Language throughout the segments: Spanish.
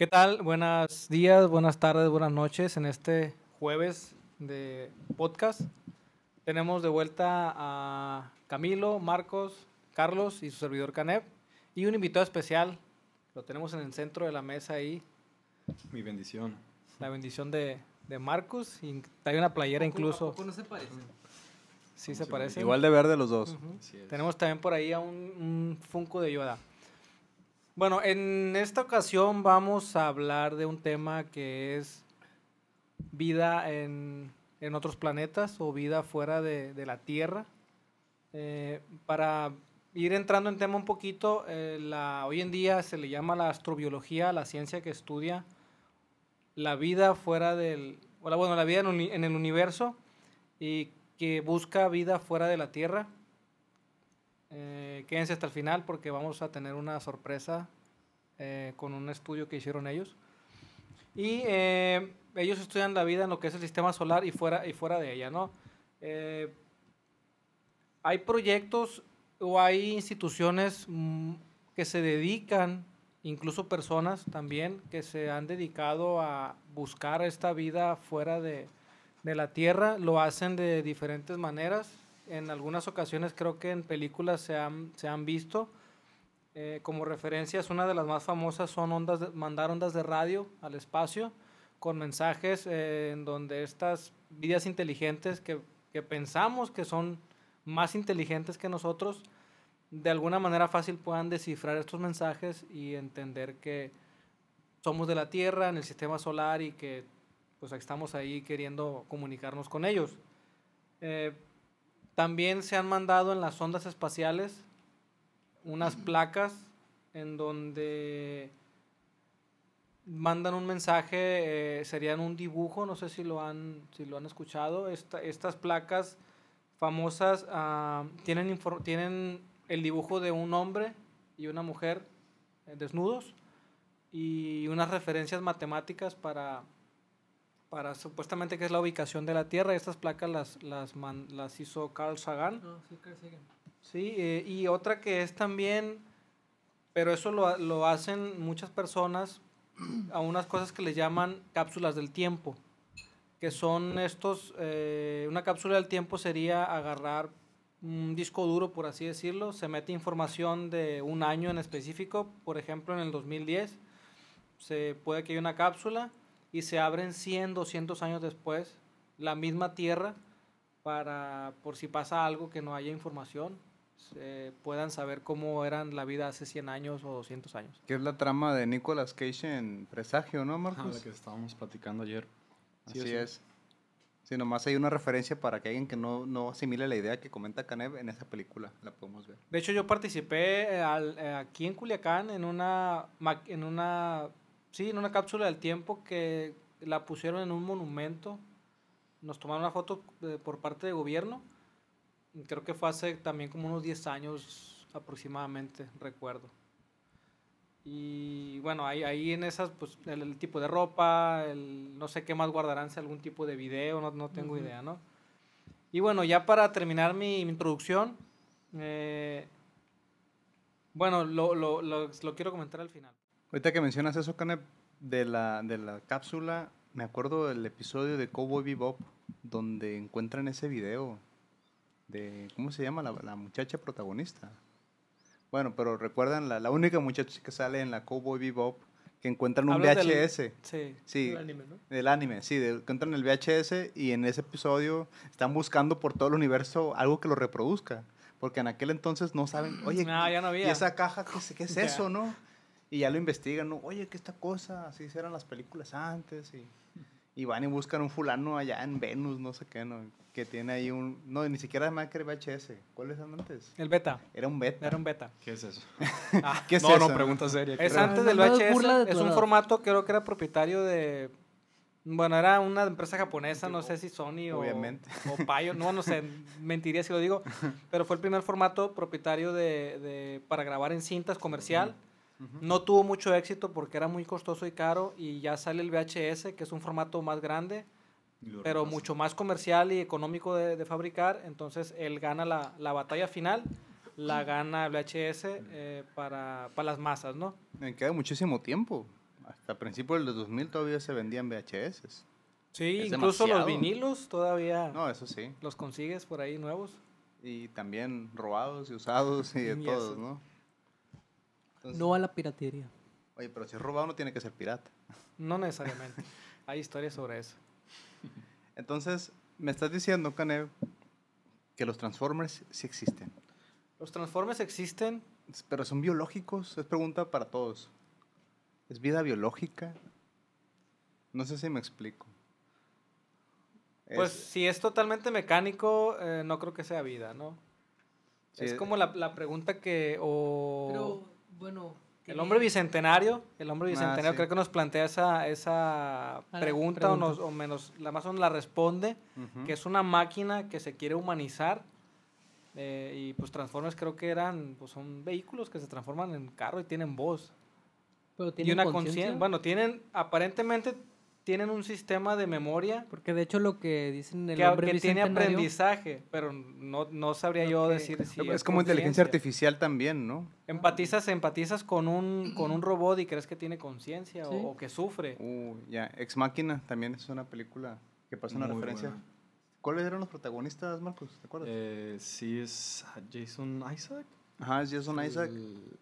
¿Qué tal? Buenos días, buenas tardes, buenas noches en este jueves de podcast. Tenemos de vuelta a Camilo, Marcos, Carlos y su servidor Canep y un invitado especial. Lo tenemos en el centro de la mesa ahí. Mi bendición. La bendición de, de Marcos y trae una playera incluso. ¿A poco no se parecen? Sí se parece. Igual de verde los dos. Tenemos también por ahí a un, un Funko de Yoda. Bueno, en esta ocasión vamos a hablar de un tema que es vida en, en otros planetas o vida fuera de, de la Tierra. Eh, para ir entrando en tema un poquito, eh, hoy en día se le llama la astrobiología, la ciencia que estudia la vida fuera del, bueno, la vida en, en el universo y que busca vida fuera de la Tierra. Eh, quédense hasta el final porque vamos a tener una sorpresa eh, con un estudio que hicieron ellos. Y eh, ellos estudian la vida en lo que es el sistema solar y fuera, y fuera de ella, ¿no? Eh, hay proyectos o hay instituciones mm, que se dedican, incluso personas también, que se han dedicado a buscar esta vida fuera de, de la Tierra. Lo hacen de diferentes maneras. En algunas ocasiones creo que en películas se han, se han visto. Eh, como referencias, una de las más famosas son ondas de- mandar ondas de radio al espacio con mensajes eh, en donde estas vidas inteligentes que, que pensamos que son más inteligentes que nosotros, de alguna manera fácil puedan descifrar estos mensajes y entender que somos de la Tierra, en el sistema solar y que pues estamos ahí queriendo comunicarnos con ellos. Eh, también se han mandado en las ondas espaciales unas placas en donde mandan un mensaje, eh, serían un dibujo, no sé si lo han, si lo han escuchado. Esta- estas placas famosas ah, tienen, tienen el dibujo de un hombre y una mujer eh, desnudos y unas referencias matemáticas para, para supuestamente que es la ubicación de la Tierra. Estas placas las, las, man- las hizo Carl Sagan. No, sí, Carl Sagan. Sí, eh, y otra que es también, pero eso lo, lo hacen muchas personas a unas cosas que le llaman cápsulas del tiempo, que son estos, eh, una cápsula del tiempo sería agarrar un disco duro, por así decirlo, se mete información de un año en específico, por ejemplo en el 2010, se puede que haya una cápsula y se abren 100, 200 años después la misma Tierra para, por si pasa algo que no haya información, se puedan saber cómo eran la vida hace 100 años o 200 años. Que es la trama de Nicolas Cage en Presagio, ¿no, Ajá, Marcos? la que estábamos platicando ayer. Sí, Así sí. es. Sí, nomás hay una referencia para que alguien que no, no asimile la idea que comenta Canev en esa película. La podemos ver. De hecho, yo participé al- eh, aquí en Culiacán en una, en una, sí, en una cápsula del tiempo que la pusieron en un monumento. Nos tomaron una foto eh, por parte de gobierno. Creo que fue hace también como unos 10 años aproximadamente, recuerdo. Y bueno, ahí, ahí en esas, pues el, el tipo de ropa, el, no sé qué más guardarán, si algún tipo de video, no, no tengo Ujú. idea, ¿no? Y bueno, ya para terminar mi, mi introducción, eh, bueno, lo, lo, lo, lo quiero comentar al final. Ahorita que mencionas eso, Canev, de la, de la cápsula, me acuerdo del episodio de Cowboy Bebop, donde encuentran ese video de, ¿cómo se llama? La, la muchacha protagonista. Bueno, pero recuerdan la, la única muchacha que sale en la Cowboy Bebop que encuentran un Hablas del- VHS. Sí. Sí, El anime, ¿no? del anime, sí, de- encuentran el VHS y en ese episodio están buscando por todo el universo algo que lo reproduzca. Porque en aquel entonces no saben, oye, No, ya no había. ¿y esa caja qué es, qué es eso, no? Y ya lo investigan, ¿no? Oye, ¿qué esta cosa? Así eran las películas antes. Y, y van y buscan un fulano allá en Venus, no sé qué, ¿no? Que tiene ahí un... No, ni siquiera que era VHS. ¿Cuál es antes? El beta. Era un beta. Era un beta. ¿Qué es eso? Ah, ¿Qué es no, eso? no, pregunta seria. es creo. antes del No, no, burla de VHS. Es un formato, creo que era propietario de. Bueno, era una empresa japonesa, no sé si Sony o. Obviamente. O Payo, no, no sé, mentiría si lo digo. Pero fue el primer formato propietario de, de- para grabar en cintas comercial. No tuvo mucho éxito porque era muy costoso y caro. Y ya sale el VHS, que es un formato más grande. Pero mucho más comercial y económico de, de fabricar. Entonces él gana la, la batalla final, la gana el VHS eh, para, para las masas, ¿no? Me queda muchísimo tiempo. Hasta principios del 2000 todavía se vendían VHS. Sí, Es incluso los vinilos todavía No, eso sí. los consigues por ahí nuevos. Y también robados y usados y de Y todos, eso. ¿no? Entonces, No a la piratería. Oye, pero si es robado no tiene que ser pirata. No necesariamente. Hay historias sobre eso. Entonces, me estás diciendo, Canev, que los Transformers sí existen. Los Transformers existen. Pero son biológicos, es pregunta para todos. ¿Es vida biológica? No sé si me explico. Pues Es- si es totalmente mecánico, eh, no creo que sea vida, ¿no? Sí, es como la, la pregunta que... O Pero, bueno. el hombre bicentenario, el hombre Ah, bicentenario sí. creo que nos plantea esa, esa pregunta, pregunta. O, nos, o menos, la más o menos la responde, que es una máquina que se quiere humanizar. eh, y pues Transformers creo que eran, pues son vehículos que se transforman en carro y tienen voz. Pero Y una conciencia. conciencia. Bueno, tienen, aparentemente tienen un sistema de memoria Porque de hecho lo que dicen el que, hombre que tiene aprendizaje, pero no, no sabría yo que- decir si es como inteligencia artificial también, ¿no? Empatizas, empatizas con un, con un robot y crees que tiene conciencia o- Sí. o, que sufre. Uh, ya, Ex Máquina también es una película que pasa una Muy referencia. buena. ¿Cuáles eran los protagonistas, Marcos? ¿Te acuerdas? Eh, sí, es Jason Isaac. Ajá, es Jason Isaac. El-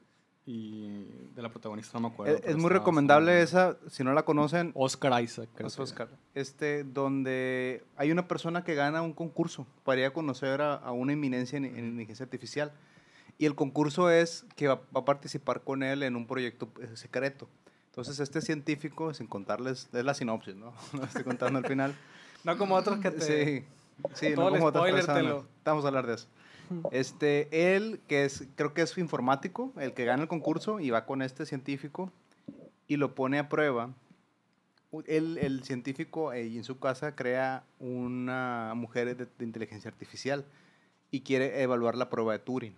y de la protagonista no me acuerdo. Es, muy recomendable esa, si no la conocen, Oscar Isaac, creo es que- Oscar. Este, donde hay una persona que gana un concurso para ir a conocer a, a una eminencia en, en inteligencia artificial. Y el concurso es que va, va a participar con él en un proyecto eh, secreto. Entonces, este científico, sin contarles, es la sinopsis, ¿no? No estoy contando al final. No como otros que te... Sí, sí, no como otras te personas. lo- Vamos a hablar de eso. Este, él, que es, creo que es informático, el que gana el concurso, y va con este científico y lo pone a prueba. Él, el científico, eh, en su casa crea una mujer de, de inteligencia artificial y quiere evaluar la prueba de Turing.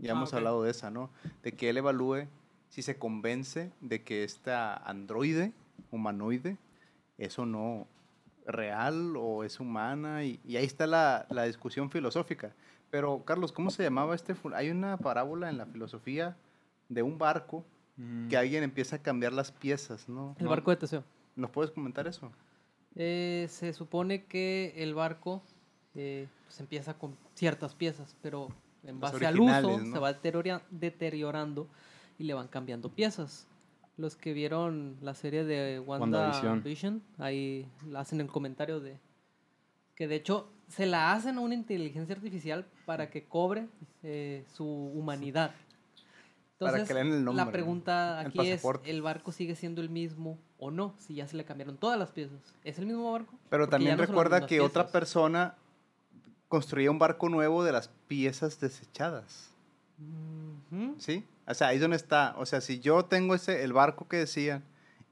Ya Ah, hemos ok. hablado de esa, ¿no? De que él evalúe si se convence de que esta androide, humanoide, es o no real o es humana. Y, y ahí está la, la discusión filosófica. Pero, Carlos, ¿cómo se llamaba este? Hay una parábola en la filosofía de un barco Mm, que alguien empieza a cambiar las piezas, ¿no? El ¿No? barco de Teseo. ¿Nos puedes comentar eso? Eh, se supone que el barco eh, pues empieza con ciertas piezas, pero en Las base al uso se va deteriora- deteriorando y le van cambiando piezas. Los que vieron la serie de WandaVision. WandaVision, ahí la hacen el comentario de que de hecho se la hacen a una inteligencia artificial para que cobre eh, su humanidad. Para que le den el nombre, la pregunta el aquí es. ¿el barco sigue siendo el mismo o no? Si ya se le cambiaron todas las piezas. ¿Es el mismo barco? Pero Porque también no recuerda que otra persona construía un barco nuevo de las piezas desechadas. ¿Sí? O sea, ahí es donde está. O sea, si yo tengo ese, el barco que decían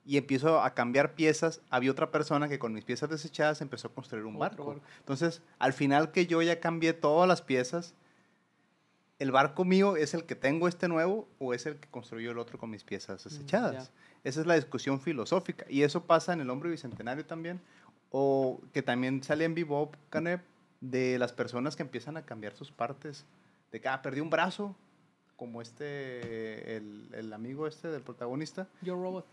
y empiezo a cambiar piezas, había otra persona que con mis piezas desechadas empezó a construir un barco. barco. Entonces, al final que yo ya cambié todas las piezas, ¿el barco mío es el que tengo este nuevo o es el que construyó el otro con mis piezas desechadas? Esa es la discusión filosófica. Y eso pasa en el hombre bicentenario también, o que también sale en Bebop, Canep, de las personas que empiezan a cambiar sus partes. De que, ah, perdí un brazo, como este, el, el amigo este del protagonista. Yo Robot.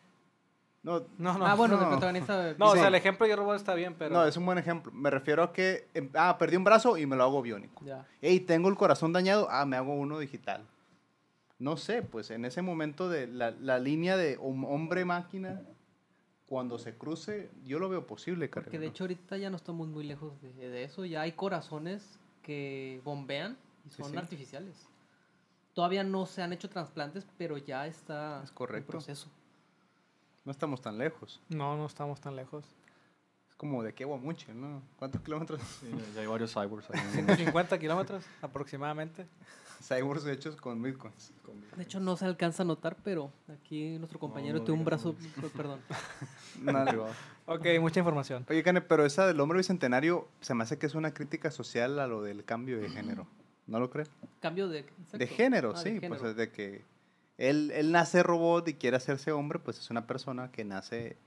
No, No, no. ah, bueno, no. el protagonista. de- No, o Sí. sea, el ejemplo de Yo Robot está bien, pero... no, es un buen ejemplo. Me refiero a que, em, ah, perdí un brazo y me lo hago biónico. Ya. Hey, tengo el corazón dañado, ah, me hago uno digital. No sé, pues en ese momento de la, la línea de hom- hombre-máquina, cuando se cruce, yo lo veo posible, Porque de hecho ahorita ya no estamos muy lejos de, de eso. Ya hay corazones que bombean y Sí, son sí. artificiales. Todavía no se han hecho trasplantes, pero ya está Es correcto. en proceso. No estamos tan lejos. No, no estamos tan lejos. Es como de Mucho, ¿no? ¿Cuántos kilómetros? sí, ya hay varios cyborgs ahí. 150 kilómetros aproximadamente. Cyborgs hechos con bitcoins. De hecho no se alcanza a notar, pero aquí nuestro compañero no tiene un brazo, per- perdón. Nada. Ok, mucha información. Oye, Cane, pero esa del hombre bicentenario se me hace que es una crítica social a lo del cambio de género. ¿No lo crees? Cambio de... exacto. De género, Ah, de sí. género. Pues es de que él, él nace robot y quiere hacerse hombre, pues es una persona que nace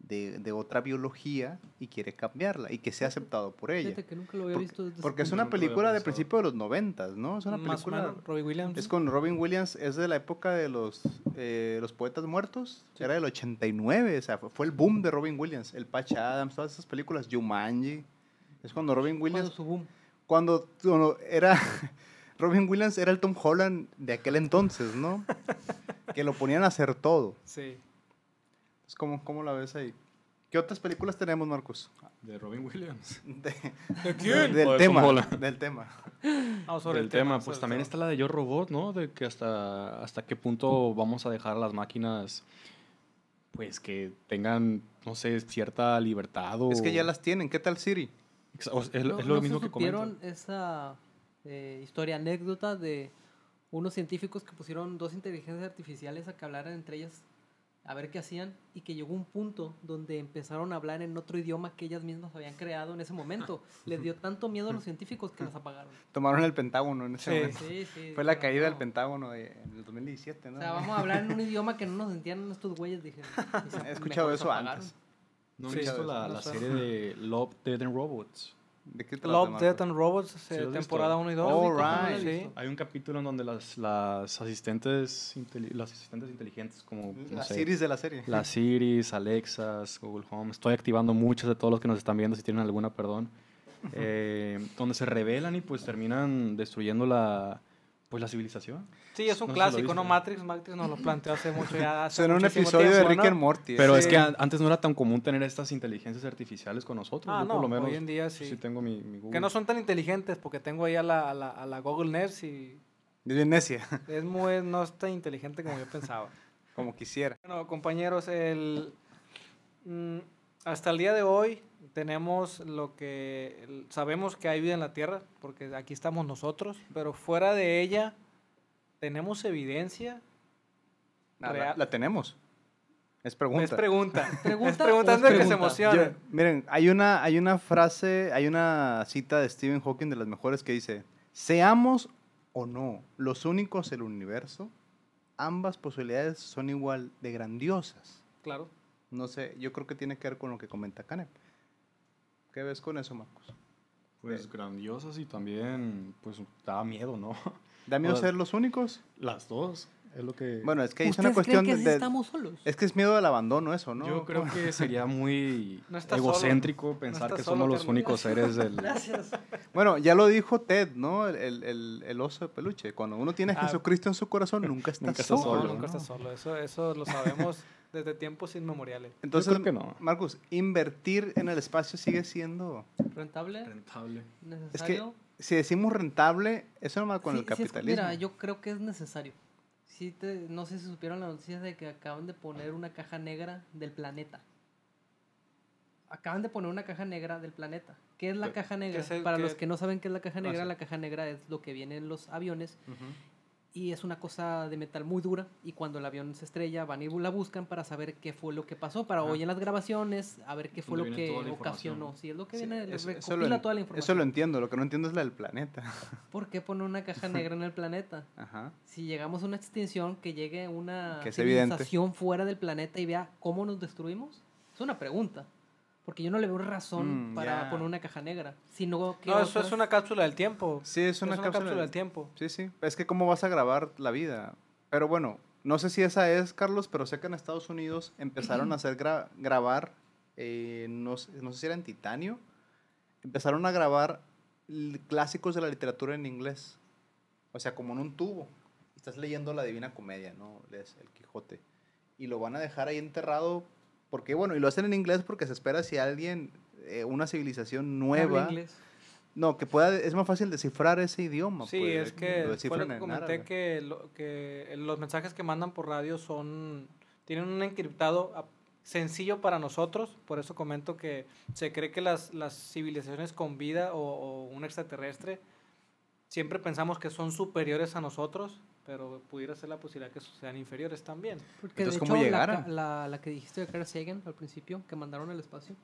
de, de otra biología y quiere cambiarla y que sea aceptado por ella. Fíjate que nunca lo había Porque- visto desde Porque es una película de principio de los noventas, ¿no? Es una Más película... menos, Robbie Williams. Es con Robin Williams, es de la época de los, eh, los poetas muertos, era del 89, o sea, fue, fue el boom de Robin Williams, el Patch Adams, todas esas películas, Jumanji, es cuando Robin Cuando Williams, su boom. cuando, cuando era, Robin Williams era el Tom Holland de aquel entonces, ¿no? que lo ponían a hacer todo. Sí. Entonces, ¿cómo, ¿Cómo la ves ahí? ¿Qué otras películas tenemos, Marcos? De Robin Williams. De- quién? O del de tema, del tema. Vamos sobre Del el tema, sobre pues el también tema. está la de Yo Robot, ¿no? De que hasta, hasta qué punto vamos a dejar a las máquinas, pues que tengan, no sé, cierta libertad o... Es que ya las tienen, ¿qué tal Siri? Es, No- es lo no mismo se que comentan. esa eh, historia, anécdota de unos científicos que pusieron dos inteligencias artificiales a que hablaran entre ellas a ver qué hacían y que llegó un punto donde empezaron a hablar en otro idioma que ellas mismas habían creado en ese momento. Les dio tanto miedo a los científicos que las apagaron. Tomaron el Pentágono en ese Sí. momento. Sí, sí, Fue la caída del "No". Pentágono de- en el 2017, ¿no? O sea, vamos a hablar en un idioma que no nos entiendan estos güeyes, dije. He escuchado eso antes. ¿No han visto la, la serie de Love, Dead and Robots? ¿De qué trata, Love, Marcos? Death and Robots, Sí, eh, temporada 1 y 2. All No lo he right. visto. Hay un capítulo en donde las, las asistentes inteli- las asistentes inteligentes como no La sé, series de la serie. las Siris, Alexas, Google Home, estoy activando muchos de todos los que nos están viendo si tienen alguna, perdón. eh, donde se revelan y pues terminan destruyendo la pues la civilización. Sí, es un No clásico, ¿no? Matrix, Matrix nos lo planteó hace mucho ya. hace Suena un episodio de Rick ¿no? and Morty. Pero ¿eh? es que an- antes no era tan común tener estas inteligencias artificiales con nosotros. Ah, Yo por no, lo menos hoy en día sí. sí tengo mi, mi Google. Que no son tan inteligentes porque tengo ahí a la, a la, a la Google Nurse y Es bien necia, es muy, no es tan inteligente como yo pensaba. como quisiera. Bueno, compañeros, el, mm, hasta el día de hoy tenemos lo que sabemos que hay vida en la Tierra, porque aquí estamos nosotros, pero fuera de ella tenemos evidencia. La, Real. la tenemos. Es pregunta. Es pregunta. ¿Pregunta es preguntando es que se. Yo- miren, hay una, hay una frase, hay una cita de Stephen Hawking de las mejores que dice, seamos o no los únicos en el universo, ambas posibilidades son igual de grandiosas. Claro. No sé, yo creo que tiene que ver con lo que comenta Canep. ¿Qué ves con eso, Marcos? Pues grandiosas y también pues da miedo, ¿no? ¿Da miedo Ahora- ser los únicos? Las dos. Es lo que Bueno, es que es una ¿Ustedes cuestión creen que de... de- estamos solos? Es que es miedo al abandono eso, ¿no? yo creo que sería muy No estás solo. egocéntrico pensar estás que solo, somos los únicos seres del Gracias. Bueno, ya lo dijo Ted, ¿no? El, el- el- el oso de peluche. Cuando uno tiene a Ah. Jesucristo en su corazón, nunca está Nunca está No, solo. solo, nunca ¿no? estás solo. Eso, eso lo sabemos desde tiempos inmemoriales. Entonces, creo que no. Marcus, invertir en el espacio sigue siendo... ¿Rentable? rentable. Es que ¿Necesario? si decimos rentable, eso no va con Sí, el sí es- capitalismo. mira, yo creo que es necesario. Sí te- no sé si supieron las noticias de que acaban de poner una caja negra del planeta. Acaban de poner una caja negra del planeta. ¿Qué es la ¿Qué- caja negra? Para que- los que no saben qué es la caja Ah, negra, sí. la caja negra es lo que viene en los aviones. Y es una cosa de metal muy dura y cuando el avión se estrella van y la buscan para saber qué fue lo que pasó, para Ajá. hoy en las grabaciones a ver qué fue lo que ocasionó. Sí, es lo que Sí, viene, eso recopila lo, toda la información. eso lo entiendo, lo que no entiendo es la del planeta. ¿Por qué poner una caja negra en el planeta? Ajá. si llegamos a una extinción, que llegue una Que es evidente. civilización fuera del planeta y vea cómo nos destruimos? Es una pregunta. Porque yo no le veo razón Mm, para poner una caja negra. Sino que No, eso es una cápsula del tiempo. Sí, es una, cápsula, del tiempo. Sí, sí. Es que cómo vas a grabar la vida. Pero bueno, no sé si esa es, Carlos, pero sé que en Estados Unidos empezaron a hacer gra- grabar, eh, no, sé- no sé si era en titanio, empezaron a grabar clásicos de la literatura en inglés. O sea, como en un tubo. Estás leyendo la Divina Comedia, ¿no? Lees El Quijote. Y lo van a dejar ahí enterrado. Porque, bueno, y lo hacen en inglés porque se espera si alguien, eh, una civilización nueva, inglés. no, que pueda, es más fácil descifrar ese idioma. Sí, pues, es que lo fue lo que en comenté que, lo- que los mensajes que mandan por radio son tienen un encriptado sencillo para nosotros, por eso comento que se cree que las, las civilizaciones con vida o, o un extraterrestre siempre pensamos que son superiores a nosotros, pero pudiera ser la posibilidad que sean inferiores también. Porque Entonces, de ¿cómo hecho, la, llegaron? ca- la, la que dijiste de Carl Sagan al principio, que mandaron al espacio,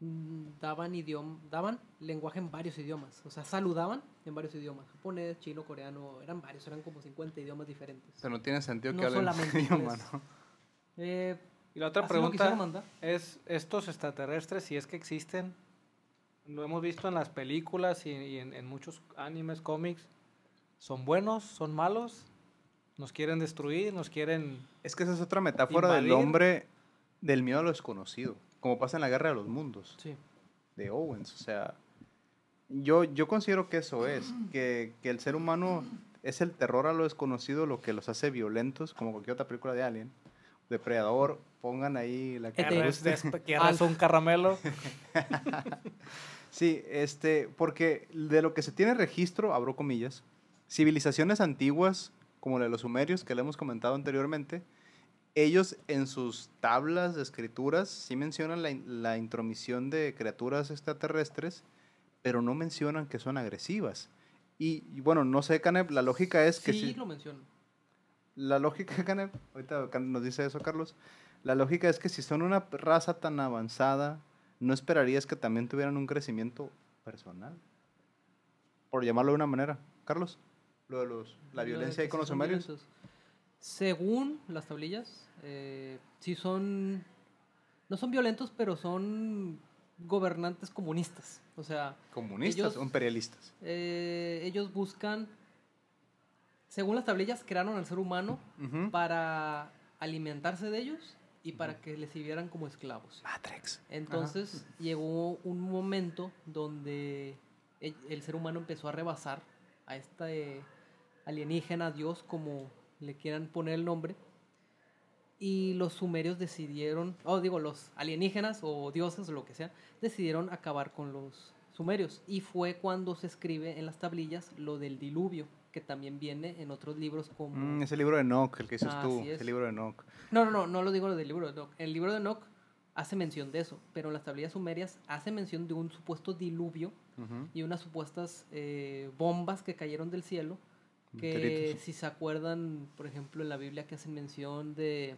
mm, daban idioma, daban lenguaje en varios idiomas. O sea, saludaban en varios idiomas. Japonés, chino, coreano, eran varios, eran como 50 idiomas diferentes. O sea, no tiene sentido No que hablen solamente idioma. ¿no? Eh, Y la otra pregunta es, estos extraterrestres, si es que existen, lo hemos visto en las películas y, y en, en muchos animes, cómics, ¿son buenos? ¿Son malos? ¿Nos quieren destruir? ¿Nos quieren...? Es que esa es otra metáfora del Invadir. hombre del miedo a lo desconocido, como pasa en la Guerra de los Mundos. Sí. de Owens. O sea, yo, yo considero que eso es, que, que el ser humano es el terror a lo desconocido lo que los hace violentos, como cualquier otra película de Alien. Depredador, pongan ahí la que Este- ¿Quieres, guste. despe- quieres un caramelo? Sí, este, porque de lo que se tiene registro, abro comillas, civilizaciones antiguas, como la de los sumerios, que le hemos comentado anteriormente, ellos en sus tablas de escrituras sí mencionan la, la intromisión de criaturas extraterrestres, pero no mencionan que son agresivas. Y, y bueno, no sé, Canep, la lógica es que Sí, sí- lo menciono. la lógica, Canep, ahorita nos dice eso Carlos, la lógica es que si son una raza tan avanzada, ¿no esperarías que también tuvieran un crecimiento personal? Por llamarlo de una manera. Carlos, lo de los, la violencia ahí con los sumerios. Según las tablillas, eh, sí son. No son violentos, pero son gobernantes comunistas. O sea, Comunistas Ellos- o imperialistas. eh, ellos buscan. Según las tablillas, crearon al ser humano para alimentarse de ellos y para que les sirvieran como esclavos. Matrix. Entonces llegó un momento donde el, el ser humano empezó a rebasar a este alienígena, Dios, como le quieran poner el nombre. Y los sumerios decidieron, o digo, los alienígenas o dioses o lo que sea, decidieron acabar con los sumerios. Y fue cuando se escribe en las tablillas lo del diluvio, que también viene en otros libros como... Mm, ese libro de Enoch, el que dices Ah, tú, así es. ese libro de Enoch. No, no, no, no lo digo del libro de Enoch. El libro de Enoch hace mención de eso, pero en las tablillas sumerias hace mención de un supuesto diluvio y unas supuestas eh, bombas que cayeron del cielo. Que si se acuerdan, por ejemplo, en la Biblia que hacen mención de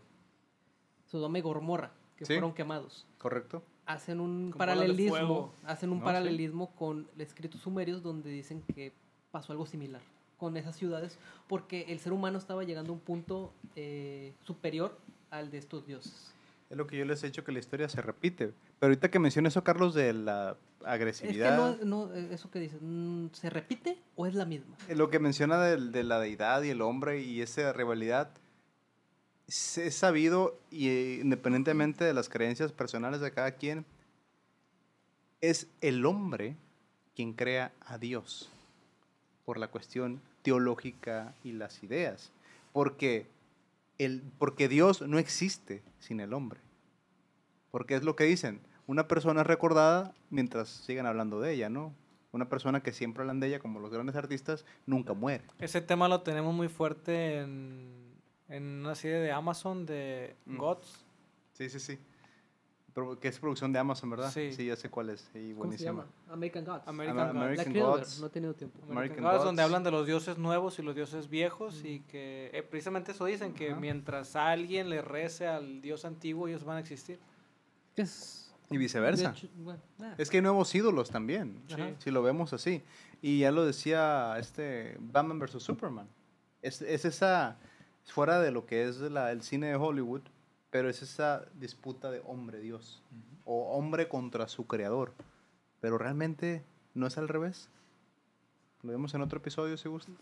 Sodoma y Gomorra, que Sí. fueron quemados. ¿Correcto? Hacen un Con paralelismo, hacen un No, sí. paralelismo con los escritos sumerios donde dicen que pasó algo similar con esas ciudades, porque el ser humano estaba llegando a un punto eh, superior al de estos dioses. Es lo que yo les he dicho que la historia se repite. Pero ahorita que mencionas eso, Carlos, de la Es que agresividad. no, no, eh, eso que dices, mm, ¿se repite o es la misma? Eh, Lo que menciona del- de, la deidad y el hombre y esa rivalidad es, es sabido y eh, independientemente de las creencias personales de cada quien, es el hombre quien crea a Dios por la cuestión teológica y las ideas. Porque, el, porque Dios no existe sin el hombre. Porque es lo que dicen, una persona es recordada mientras sigan hablando de ella, ¿no? Una persona que siempre hablan de ella, como los grandes artistas, nunca muere. Ese tema lo tenemos muy fuerte en, en una serie de Amazon de Mm. Gods. Sí, sí, sí. Pero que es producción de Amazon, ¿verdad? Sí. ya sé cuál es. Sí, ¿Cómo se llama? American Gods. American Gods. American ver, Gods. no he tenido tiempo. American American Gods, donde Gods. hablan de los dioses nuevos y los dioses viejos y que eh, precisamente eso dicen, que Ajá. mientras alguien le rece al dios antiguo, ellos van a existir. Es, Y viceversa. hecho, bueno, ah, Es que hay nuevos ídolos también, Ajá. si lo vemos así. Y ya lo decía este Batman vs. Superman. Es, es esa, fuera de lo que es la- el cine de Hollywood, pero es esa disputa de hombre-dios. O hombre contra su creador. Pero realmente no es al revés. Lo vemos en otro episodio, si gusta.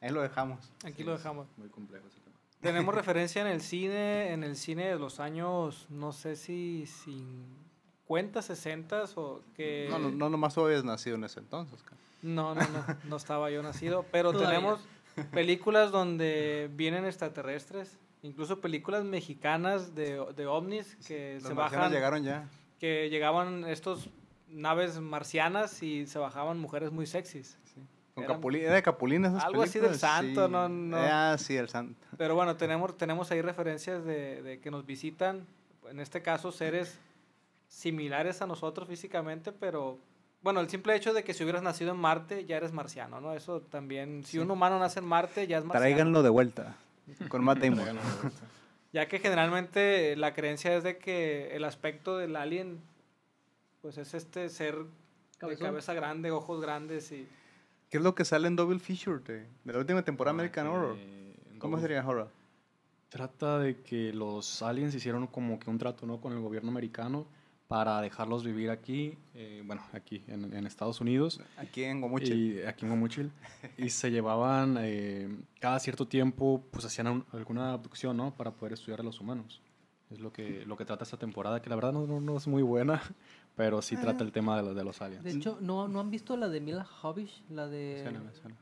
Ahí lo dejamos. Aquí lo dejamos. Muy complejo ese tema. Tenemos referencia en el cine, en el cine de los años, no sé si 50, 60 o que... No, no, no nomás tú habías nacido en ese entonces. cara. No, no, no, no estaba yo nacido, pero Todavía. tenemos películas donde vienen extraterrestres, incluso películas mexicanas de, de ovnis que Los se bajan, llegaron ya. que llegaban estos naves marcianas y se bajaban mujeres muy sexys. Con Eran- Capulín, ¿Era de Capulín esas Algo así del santo, Sí. no, no. Ah, sí, el santo. Pero bueno, tenemos, tenemos ahí referencias de, de que nos visitan, en este caso seres similares a nosotros físicamente, pero bueno, el simple hecho de que si hubieras nacido en Marte ya eres marciano, ¿no? Eso también, si Sí. un humano nace en Marte ya es marciano. Tráiganlo de vuelta. Con Matt Damon. De. Ya que generalmente la creencia es de que el aspecto del alien, pues es este ser de cabeza grande, ojos grandes y... ¿Qué es lo que sale en Double Feature de, de la última temporada Ah, American Horror? ¿Cómo Double- sería Horror? Trata de que los aliens hicieron como que un trato, ¿no? Con el gobierno americano para dejarlos vivir aquí, eh, bueno, aquí en, en Estados Unidos. Aquí en Gomuchi. Y aquí en Guamuchil. y se llevaban, eh, cada cierto tiempo, pues hacían un- alguna abducción, ¿no? Para poder estudiar a los humanos. Es lo que, lo que trata esta temporada, que la verdad no, no, no es muy buena, pero sí trata el tema de los, de los aliens. De hecho, ¿no, ¿no han visto la de Mila Jovovich? La de Me suena, me suena.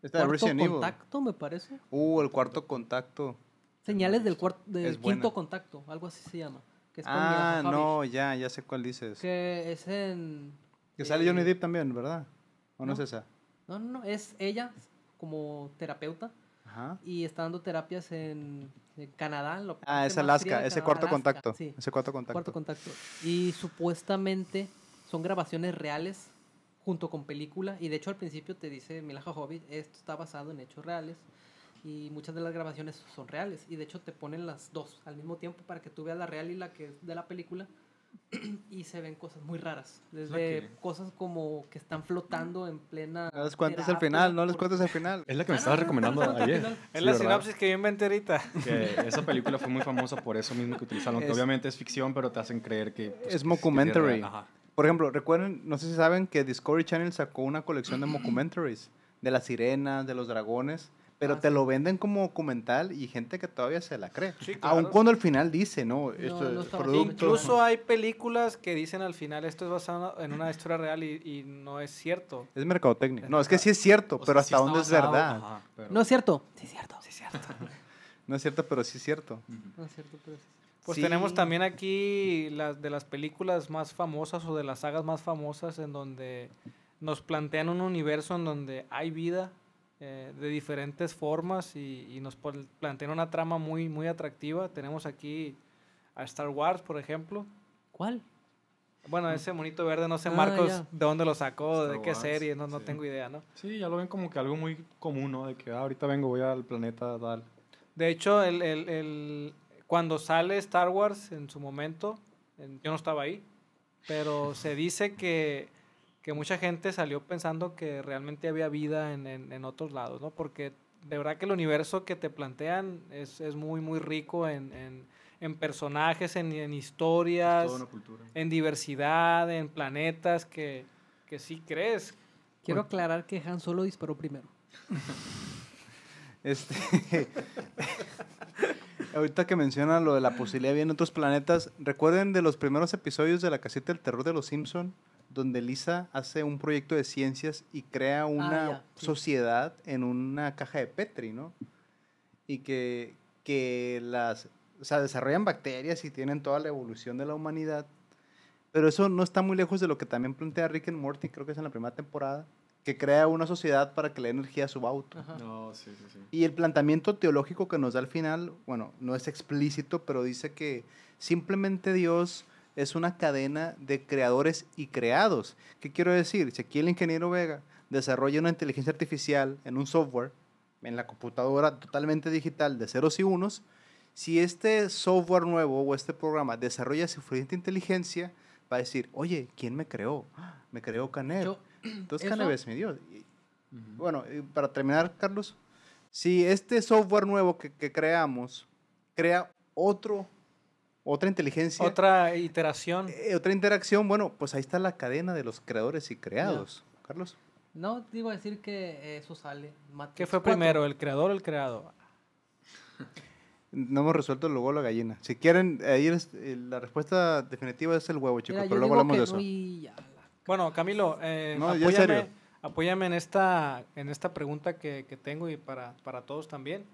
Esta de Evil. Contacto, me parece. Uh, el cuarto contacto. Señales del, cuarto, del quinto buena. contacto, algo así se llama. Que es con Ah, no, ya, ya sé cuál dices. Que, Que es en... sale eh, Johnny Depp también, ¿verdad? ¿O no, es no. esa? No, no, no, es ella como terapeuta Ajá. y está dando terapias en, en Canadá. en la Ah, es Alaska, ese Canadá, cuarto Alaska, contacto. Sí, Ese cuarto contacto. cuarto contacto. Y supuestamente son grabaciones reales junto con película. Y de hecho al principio te dice Mila Jovovich, esto está basado en hechos reales. Y muchas de las grabaciones son reales. Y de hecho te ponen las dos al mismo tiempo para que tú veas la real y la que es de la película. y se ven cosas muy raras. Desde que- cosas como que están flotando en plena... No les cuentes al final, no les cuentes al final. Es la que me estabas recomendando ayer. Es Sí, la ¿verdad? sinopsis que yo inventé ahorita. Que esa película fue muy famosa por eso mismo que utilizaron, que Es- obviamente es ficción, pero te hacen creer que... pues, Es que mockumentary. Por ejemplo, recuerden, no sé si saben que Discovery Channel sacó una colección de mockumentaries, de las sirenas, de los dragones, pero Ah, te sí. lo venden como documental y gente que todavía se la cree. Sí, claro. Aun cuando al final dice, ¿no? Esto no es producto. Incluso hay películas que dicen al final esto es basado en una historia real y, y no es cierto. Es mercadotecnia. No, es que sí es cierto, O pero hasta dónde es verdad. ajá, pero- No es cierto. Sí, es cierto. Sí, es cierto. No es cierto, pero sí es cierto. No es cierto, pero sí. Pues Sí. tenemos también aquí las de las películas más famosas o de las sagas más famosas en donde nos plantean un universo en donde hay vida eh, de diferentes formas y, y nos plantean una trama muy, muy atractiva. Tenemos aquí a Star Wars, por ejemplo. ¿Cuál? Bueno, ese monito verde, no sé, Ah, Marcos, ya. de dónde lo sacó, Star de qué Wars, serie, no, no sí. tengo idea, ¿no? Sí, ya lo ven como que algo muy común, ¿no? De que ah, ahorita vengo, voy al planeta tal. De hecho, el, el- el- cuando sale Star Wars en su momento, en- yo no estaba ahí, pero se dice que, que mucha gente salió pensando que realmente había vida en, en- en otros lados, ¿no? Porque de verdad que el universo que te plantean es, es muy, muy rico en, en- en personajes, en, en historias, Toda una cultura. en diversidad, en planetas que, que sí crees. Quiero aclarar que Han Solo disparó primero. Este, ahorita que menciona lo de la posibilidad de vida en otros planetas, recuerden de los primeros episodios de la casita del terror de los Simpson, donde Lisa hace un proyecto de ciencias y crea una ya, sí. sociedad en una caja de Petri, ¿no? Y que, que las, o sea, desarrollan bacterias y tienen toda la evolución de la humanidad. Pero eso no está muy lejos de lo que también plantea Rick and Morty, creo que es en la primera temporada, que crea una sociedad para que le dé energía a su auto. Ajá. No, sí, sí, sí. Y el planteamiento teológico que nos da al final, bueno, no es explícito, pero dice que simplemente Dios es una cadena de creadores y creados. ¿Qué quiero decir? Si aquí el ingeniero Vega desarrolla una inteligencia artificial en un software, en la computadora totalmente digital de ceros y unos, si este software nuevo o este programa desarrolla suficiente inteligencia, va a decir, oye, ¿quién me creó? "Ah, Me creó Canet. Yo- Entonces eso- Canet es mi Dios. Bueno, y para terminar, Carlos, si este software nuevo que, que creamos crea otro, otra inteligencia, Otra iteración. eh, otra interacción, bueno, pues ahí está la cadena de los creadores y creados. Carlos. No, te iba a decir que eso sale. Matrix ¿Qué fue 4. primero, el creador o el creado? No hemos resuelto el luego la gallina. Si quieren, ahí es- eh, la respuesta definitiva es el huevo, chicos, Mira, pero luego digo hablamos de eso. no la- Bueno, Camilo, eh, No, serio. apóyame, apóyame en esta, en esta pregunta que, que tengo y para, para todos también.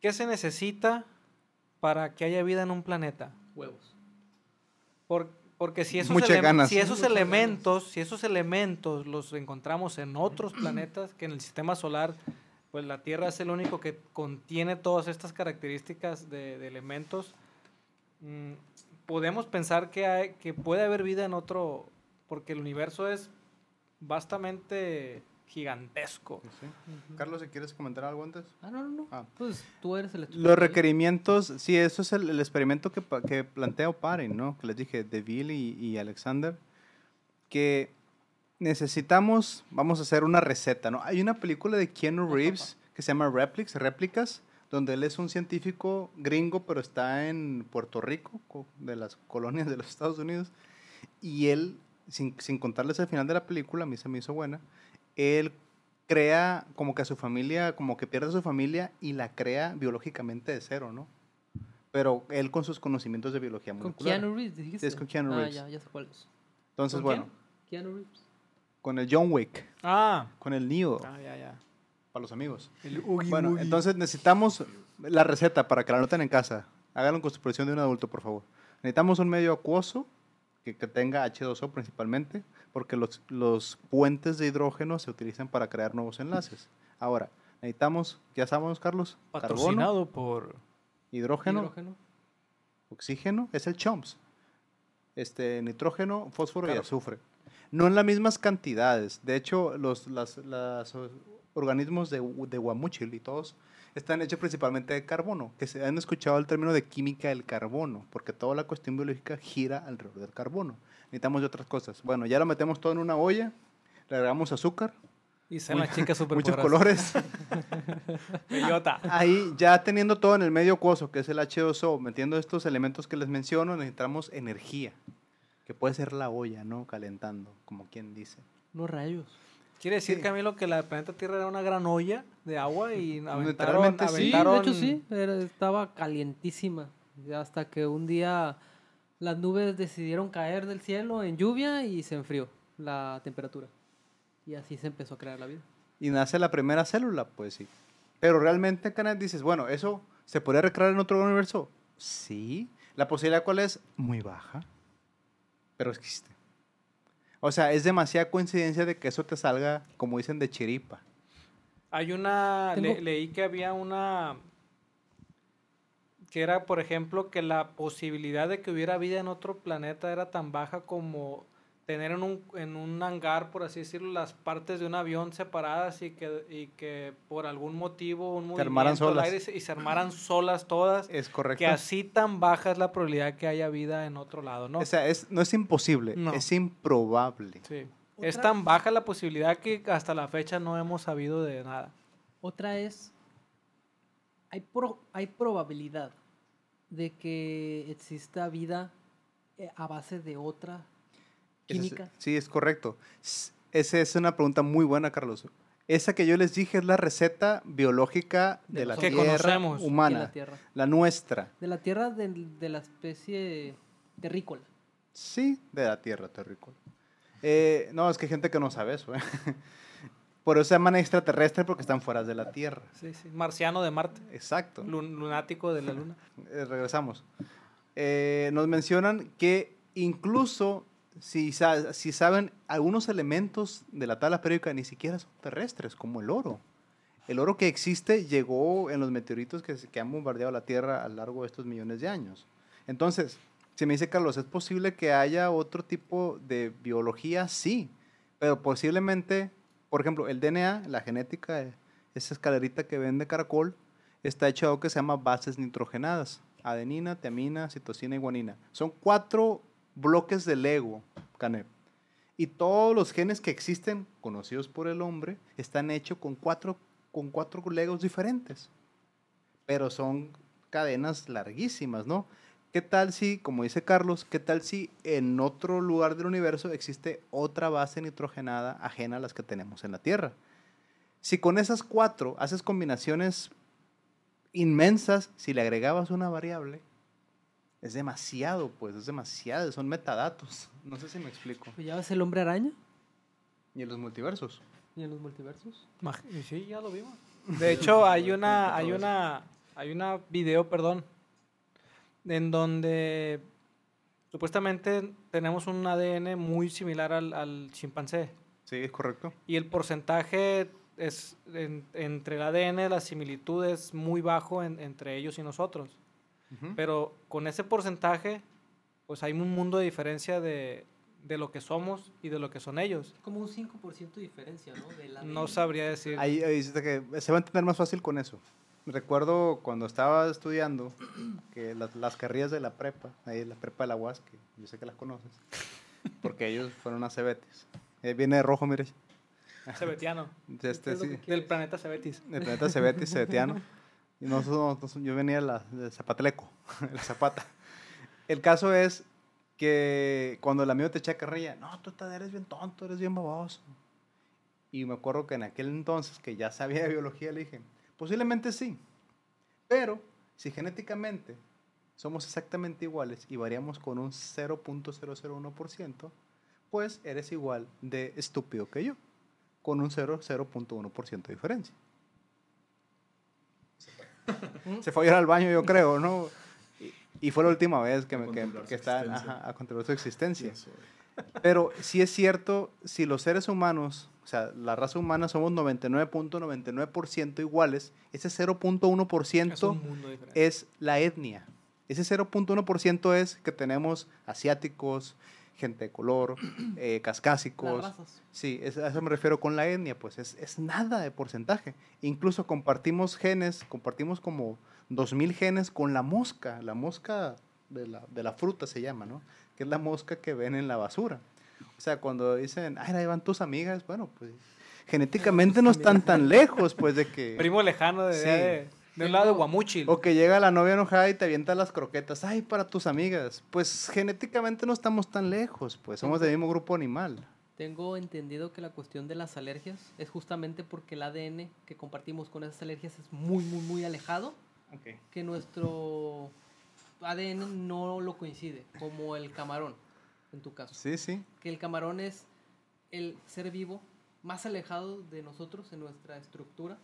¿Qué se necesita para que haya vida en un planeta? Huevos. Por- porque si esos, si esos elementos, si esos elementos los encontramos en otros planetas que en el sistema solar, pues la Tierra es el único que contiene todas estas características de, de elementos. mm, podemos pensar que, hay, que puede haber vida en otro, porque el universo es vastamente gigantesco. Carlos, si quieres comentar algo antes. Ah, no, no, no. Ah. Pues tú eres el Los requerimientos, sí, eso es el, el experimento que, que plantea Oparin, ¿no? Que les dije, Deville y, y Alexander, que necesitamos, vamos a hacer una receta, ¿no? Hay una película de Keanu Reeves que se llama Replics, Réplicas, donde él es un científico gringo, pero está en Puerto Rico, co- de las colonias de los Estados Unidos. Y él, sin, sin contarles al final de la película, a mí se me hizo buena, él crea como que a su familia, como que pierde a su familia y la crea biológicamente de cero, ¿no? Pero él con sus conocimientos de biología Con molecular. Keanu Reeves, dijiste. es con Keanu Ah, Reeves. ya, ya sé cuál es. Entonces, ¿Con bueno, quién? Keanu Reeves. con el John Wick, Ah, con el Neo, ah, ya, ya. para los amigos. El Oogie Bueno, entonces necesitamos la receta para que la anoten en casa. Háganlo con supervisión de un adulto, por favor. Necesitamos un medio acuoso que, que tenga H2O principalmente, porque los, los puentes de hidrógeno se utilizan para crear nuevos enlaces. Ahora, necesitamos, ya sabemos, Carlos, carbono, Patrocinado por... hidrógeno, Hidrógeno. oxígeno, es el CHOMS. Este, nitrógeno, fósforo y azufre. No en las mismas cantidades. De hecho, los las, las, organismos de, de Guamúchil y todos están hechos principalmente de carbono, que se han escuchado el término de química del carbono, porque toda la cuestión biológica gira alrededor del carbono. Necesitamos de otras cosas. Bueno, ya lo metemos todo en una olla, le agregamos azúcar, Y se la chica super muchos colores. Bellota. Ahí, ya teniendo todo en el medio acuoso, que es el H2O, metiendo estos elementos que les menciono, necesitamos energía, que puede ser la olla, ¿no? Calentando, como quien dice. Unos rayos. Quiere decir, Sí. Camilo, que la planeta Tierra era una gran olla de agua y aventaron... Literalmente sí. De hecho sí, era- estaba calientísima. Hasta que un día las nubes decidieron caer del cielo en lluvia y se enfrió la temperatura. Y así se empezó a crear la vida. Y nace la primera célula, pues sí. Pero realmente, Canet, dices, bueno, ¿eso se podría recrear en otro universo? Sí. ¿La posibilidad cuál es? Muy baja. Pero existe. O sea, es demasiada coincidencia de que eso te salga, como dicen, de chiripa. Hay una... le- leí que había una... Que era, por ejemplo, que la posibilidad de que hubiera vida en otro planeta era tan baja como tener en un, en un hangar, por así decirlo, las partes de un avión separadas y que, y que por algún motivo, un Se armaran movimiento del solas. aire se- y se armaran solas todas. Es correcto. Que así tan baja es la probabilidad que haya vida en otro lado, ¿no? O sea, es, no es imposible, No. es improbable. Sí. Es tan baja la posibilidad que hasta la fecha no hemos sabido de nada. Otra es, hay, pro- hay probabilidad de que exista vida eh, a base de otra Es- sí, es correcto. Esa es una pregunta muy buena, Carlos. Esa que yo les dije es la receta biológica de, De la. Que tierra humana, la Tierra. la nuestra. De la Tierra de, la especie terrícola. Sí, de la tierra terrícola. Eh, no, es que hay gente que no sabe eso. ¿eh? Por eso se llaman extraterrestres porque están fuera de la tierra. Sí, sí. Marciano de Marte. Exacto. lun- lunático de la luna. Eh, regresamos. Eh, nos mencionan que incluso si, si saben algunos elementos de la tabla periódica ni siquiera son terrestres, como el oro. El oro que existe llegó en los meteoritos que, han bombardeado la Tierra a lo largo de estos millones de años. Entonces, si me dice Carlos, ¿es posible que haya otro tipo de biología? Sí, pero posiblemente, por ejemplo, el DNA, la genética, esa escalerita que ven de caracol, está hecho de algo que se llama bases nitrogenadas. Adenina, tiamina, citosina y guanina. Son cuatro bloques de Lego, Canep. Y todos los genes que existen, conocidos por el hombre, están hechos con cuatro, con cuatro Legos diferentes. Pero son cadenas larguísimas, ¿no? ¿Qué tal si, como dice Carlos, qué tal si en otro lugar del universo existe otra base nitrogenada ajena a las que tenemos en la Tierra? Si con esas cuatro haces combinaciones inmensas, si le agregabas una variable, es demasiado, pues, es demasiado, son metadatos. No sé si me explico. Pues ya ves el hombre araña ¿Y en los multiversos? y en los multiversos. Sí, ya lo vimos. De hecho, hay una, hay una, hay una video, perdón, en donde supuestamente tenemos un ADN muy similar al, al chimpancé. Sí, es correcto. Y el porcentaje es en- entre el ADN, la similitud es muy bajo en- entre ellos y nosotros. Ujú. Pero con ese porcentaje, pues hay un mundo de diferencia de, de lo que somos y de lo que son ellos. Como un 5% de diferencia, ¿no? De la No sabría decir. Ahí, ahí dice que se va a entender más fácil con eso. Recuerdo cuando estaba estudiando que las, las carrillas de la prepa, ahí la prepa de la UAS, que yo sé que las conoces, porque ellos fueron a Cebetis. Eh, viene de rojo, mire. Cebetiano. Este, sí, Del planeta Cebetis. del planeta Cebetis, Cebetiano. Y nosotros, yo venía de, la, de Zapateleco, de la Zapata. El caso es que cuando el amigo te echa carrilla, no, tú eres bien tonto, eres bien baboso. Y me acuerdo que en aquel entonces, que ya sabía de biología, le dije, posiblemente sí, pero si genéticamente somos exactamente iguales y variamos con un 0.001%, pues eres igual de estúpido que yo, con un 0, 0.1% de diferencia. Se fue a ir al baño, yo creo, ¿no? Y, y fue la última vez que, me, que, está ajá, a contemplar su existencia. Sí. Pero sí es cierto, si los seres humanos, o sea, la raza humana somos 99.99% iguales, ese 0.1% Es es la etnia. Ese 0.1% es que tenemos asiáticos, gente de color, eh, Las cascásicos. razas. Sí, es- a eso me refiero con la etnia, pues es, es nada de porcentaje. Incluso compartimos genes, compartimos como 2.000 genes con la mosca, la mosca de la, de la fruta se llama, ¿no? Que es la mosca que ven en la basura. O sea, cuando dicen, ay, ahí van tus amigas, bueno, pues genéticamente no están tan lejos, pues de que... Primo lejano de, Sí. de, de un lado de Guamuchil. O que llega la novia enojada y te avienta las croquetas. Ay, para tus amigas. Pues genéticamente no estamos tan lejos, pues somos del mismo grupo animal. Tengo entendido que la cuestión de las alergias es justamente porque el ADN que compartimos con esas alergias es muy, muy, muy alejado, que nuestro ADN no lo coincide, como el camarón, en tu caso. Sí, sí. Que el camarón es el ser vivo más alejado de nosotros en nuestra estructura,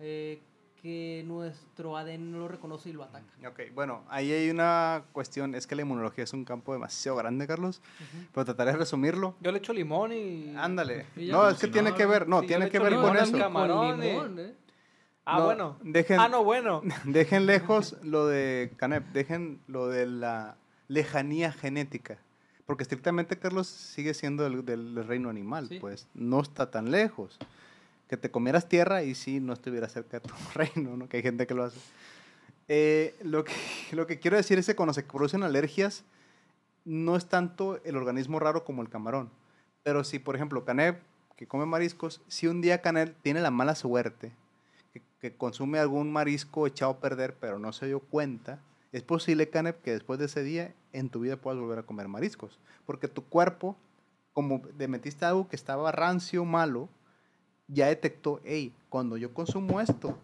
eh, que nuestro ADN no lo reconoce y lo ataca. Ok, bueno, ahí hay una cuestión. Es que la inmunología es un campo demasiado grande, Carlos. Pero trataré de resumirlo. Yo le echo limón y... Ándale. Y No, no, es que si tiene no, que ver, no, sí, tiene que ver limón con eso. cam- Camarón, eh. limón, ¿eh? Ah, No, bueno. dejen- Ah, no, bueno. Dejen lejos lo de Canep, dejen lo de la lejanía genética. Porque estrictamente, Carlos, sigue siendo del, del reino animal, Sí. pues no está tan lejos. Que te comieras tierra y sí no estuviera cerca de tu reino, ¿no? Que hay gente que lo hace. Eh, lo, que, lo que quiero decir es que cuando se producen alergias, no es tanto el organismo raro como el camarón. Pero si, por ejemplo, Canep, que come mariscos, si un día Canep tiene la mala suerte que, que consume algún marisco echado a perder, pero no se dio cuenta, es posible, Canep, que después de ese día en tu vida puedas volver a comer mariscos. Porque tu cuerpo, como le metiste algo que estaba rancio, malo, ya detectó, hey, cuando yo consumo esto,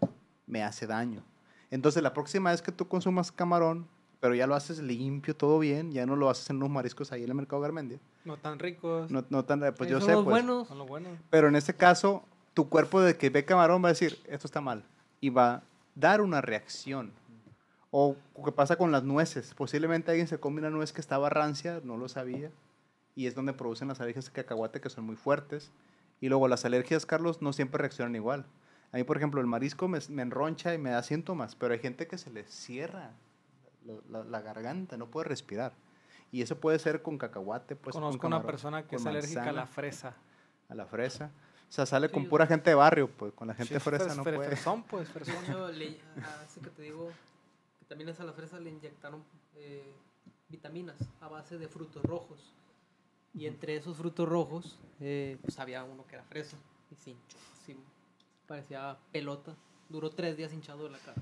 me hace daño. Entonces, la próxima vez que tú consumas camarón, pero ya lo haces limpio, todo bien, ya no lo haces en unos mariscos ahí en el mercado Garmendia. No tan ricos. No, no tan, pues yo son sé, los pues. buenos. Son lo bueno. Pero en este caso, tu cuerpo de que ve camarón va a decir, esto está mal. Y va a dar una reacción. O que pasa con las nueces. Posiblemente alguien se come una nuez que estaba rancia, no lo sabía. Y es donde producen las alergias de cacahuate que son muy fuertes. Y luego las alergias, Carlos, no siempre reaccionan igual. A mí, por ejemplo, el marisco me, me enroncha y me da síntomas, pero hay gente que se le cierra la, la- la garganta, no puede respirar. Y eso puede ser con cacahuate, pues Conozco una persona que es alérgica a la fresa. a la fresa. O sea, sale Sí, con yo pura gente de barrio, pues con la gente Sí, fresa fres- no fre- puede. Fresón, pues, hecho, le- a ese que te digo, que también es a la fresa, le inyectaron eh, vitaminas a base de frutos rojos. Y entre esos frutos rojos, eh, pues había uno que era fresa. Y se hinchó, así, parecía pelota. Duró tres días hinchado de la cara.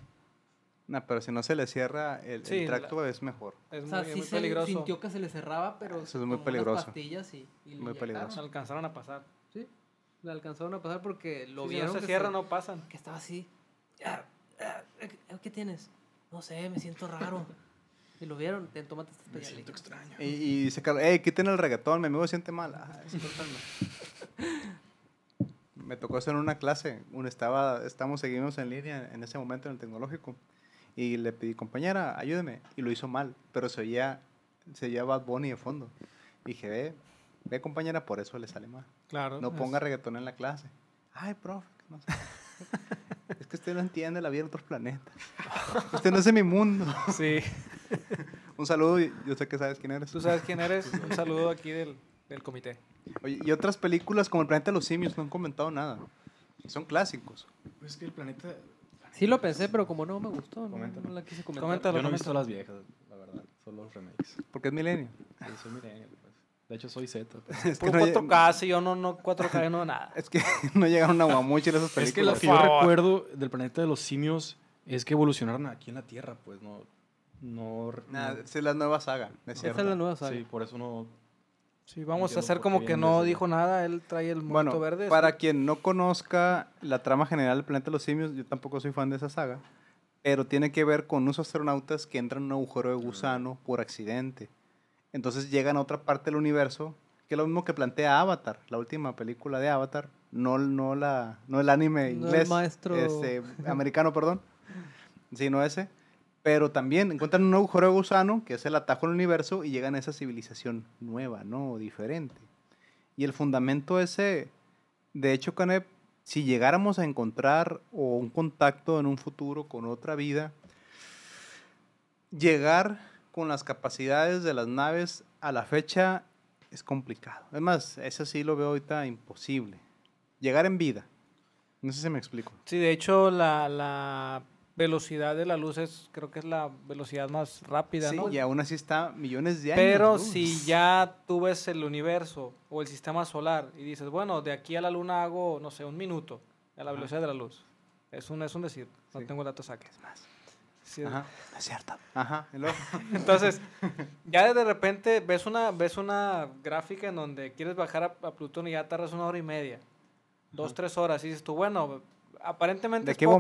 No, pero si no se le cierra el, el Sí, tracto es mejor. Es o sea, muy, sí muy se peligroso. sintió que se le cerraba, pero Eso es se muy tomó unas peligroso. pastillas y, y Muy peligroso. Alcanzaron a pasar. Sí, le alcanzaron a pasar porque lo Sí, si vieron no se que cierra, no pasan. que estaba así. "Ah, ah, ¿Qué qué tienes? No sé, me siento raro. Y lo vieron, te tómate esta Me pastilla". siento extraño. Y, y dice, Carlos, hey, quiten el reggaetón, mi amigo se siente mal. Ah. Me tocó hacer una clase, un estaba, estamos, seguimos en línea en ese momento en el tecnológico. Y le pedí, compañera, ayúdeme. Y lo hizo mal, pero se oía, se oía Bad Bunny de fondo. Y dije, ve, ve compañera, por eso le sale mal. Claro. No es- ponga reggaetón en la clase. Ay, profe, que no sé. es que usted no entiende la vida en otros planetas. Usted no es de mi mundo. Sí. Un saludo, y yo sé que sabes quién eres. Tú sabes quién eres. Un saludo aquí del, del comité. Oye, y otras películas como El planeta de los simios no han comentado nada. Son clásicos. Pues es que el planeta. Sí lo pensé, pero como no me gustó, no, no la quise comentar. Coméntalo. Yo no he visto las viejas, la verdad. Solo los remakes. Porque es milenio. Sí, soy millennial, pues. De hecho, soy Z. pues. Es que, no, 4K, si yo no, no 4K, no nada. es que no llegaron a Guamuchil esas Es que lo películas. que yo recuerdo del planeta de los simios es que evolucionaron aquí en la Tierra, pues no. No. Nah, no- esa es la nueva saga, es Esa es la nueva saga. sí, por eso no. Sí, vamos a hacer como que no dijo nada, él trae el Bueno, muerto verde. para sí. quien no conozca la trama general del Planeta de los Simios, yo tampoco soy fan de esa saga, pero tiene que ver con unos astronautas que entran en un agujero de gusano por accidente. Entonces llegan a otra parte del universo, que es lo mismo que plantea Avatar, la última película de Avatar, no, no, la, no el anime No el inglés, maestro- este, americano, perdón, sino ese. Pero también encuentran un agujero de gusano, que es el atajo al universo, y llegan a esa civilización nueva, ¿no? Diferente. Y el fundamento ese, de hecho, Canep, si llegáramos a encontrar o un contacto en un futuro con otra vida, llegar con las capacidades de las naves a la fecha es complicado. Es más, eso sí lo veo ahorita imposible. Llegar en vida. No sé si me explico. Sí, de hecho, la, la velocidad de la luz es, creo que es la velocidad más rápida, Sí, ¿no? y aún así está millones de años. Pero luz. si ya tú ves el universo o el sistema solar y dices, bueno, de aquí a la luna hago, no sé, un minuto a la Ajá. velocidad de la luz. Es un, es un decir, no Sí. tengo datos aquí. Sí, Ajá, es cierto. Ajá, Entonces, ya de repente ves una, ves una gráfica en donde quieres bajar a, a Plutón y ya tardas una hora y media, dos, Ajá. tres horas, y dices tú, bueno, aparentemente ¿De es qué poco?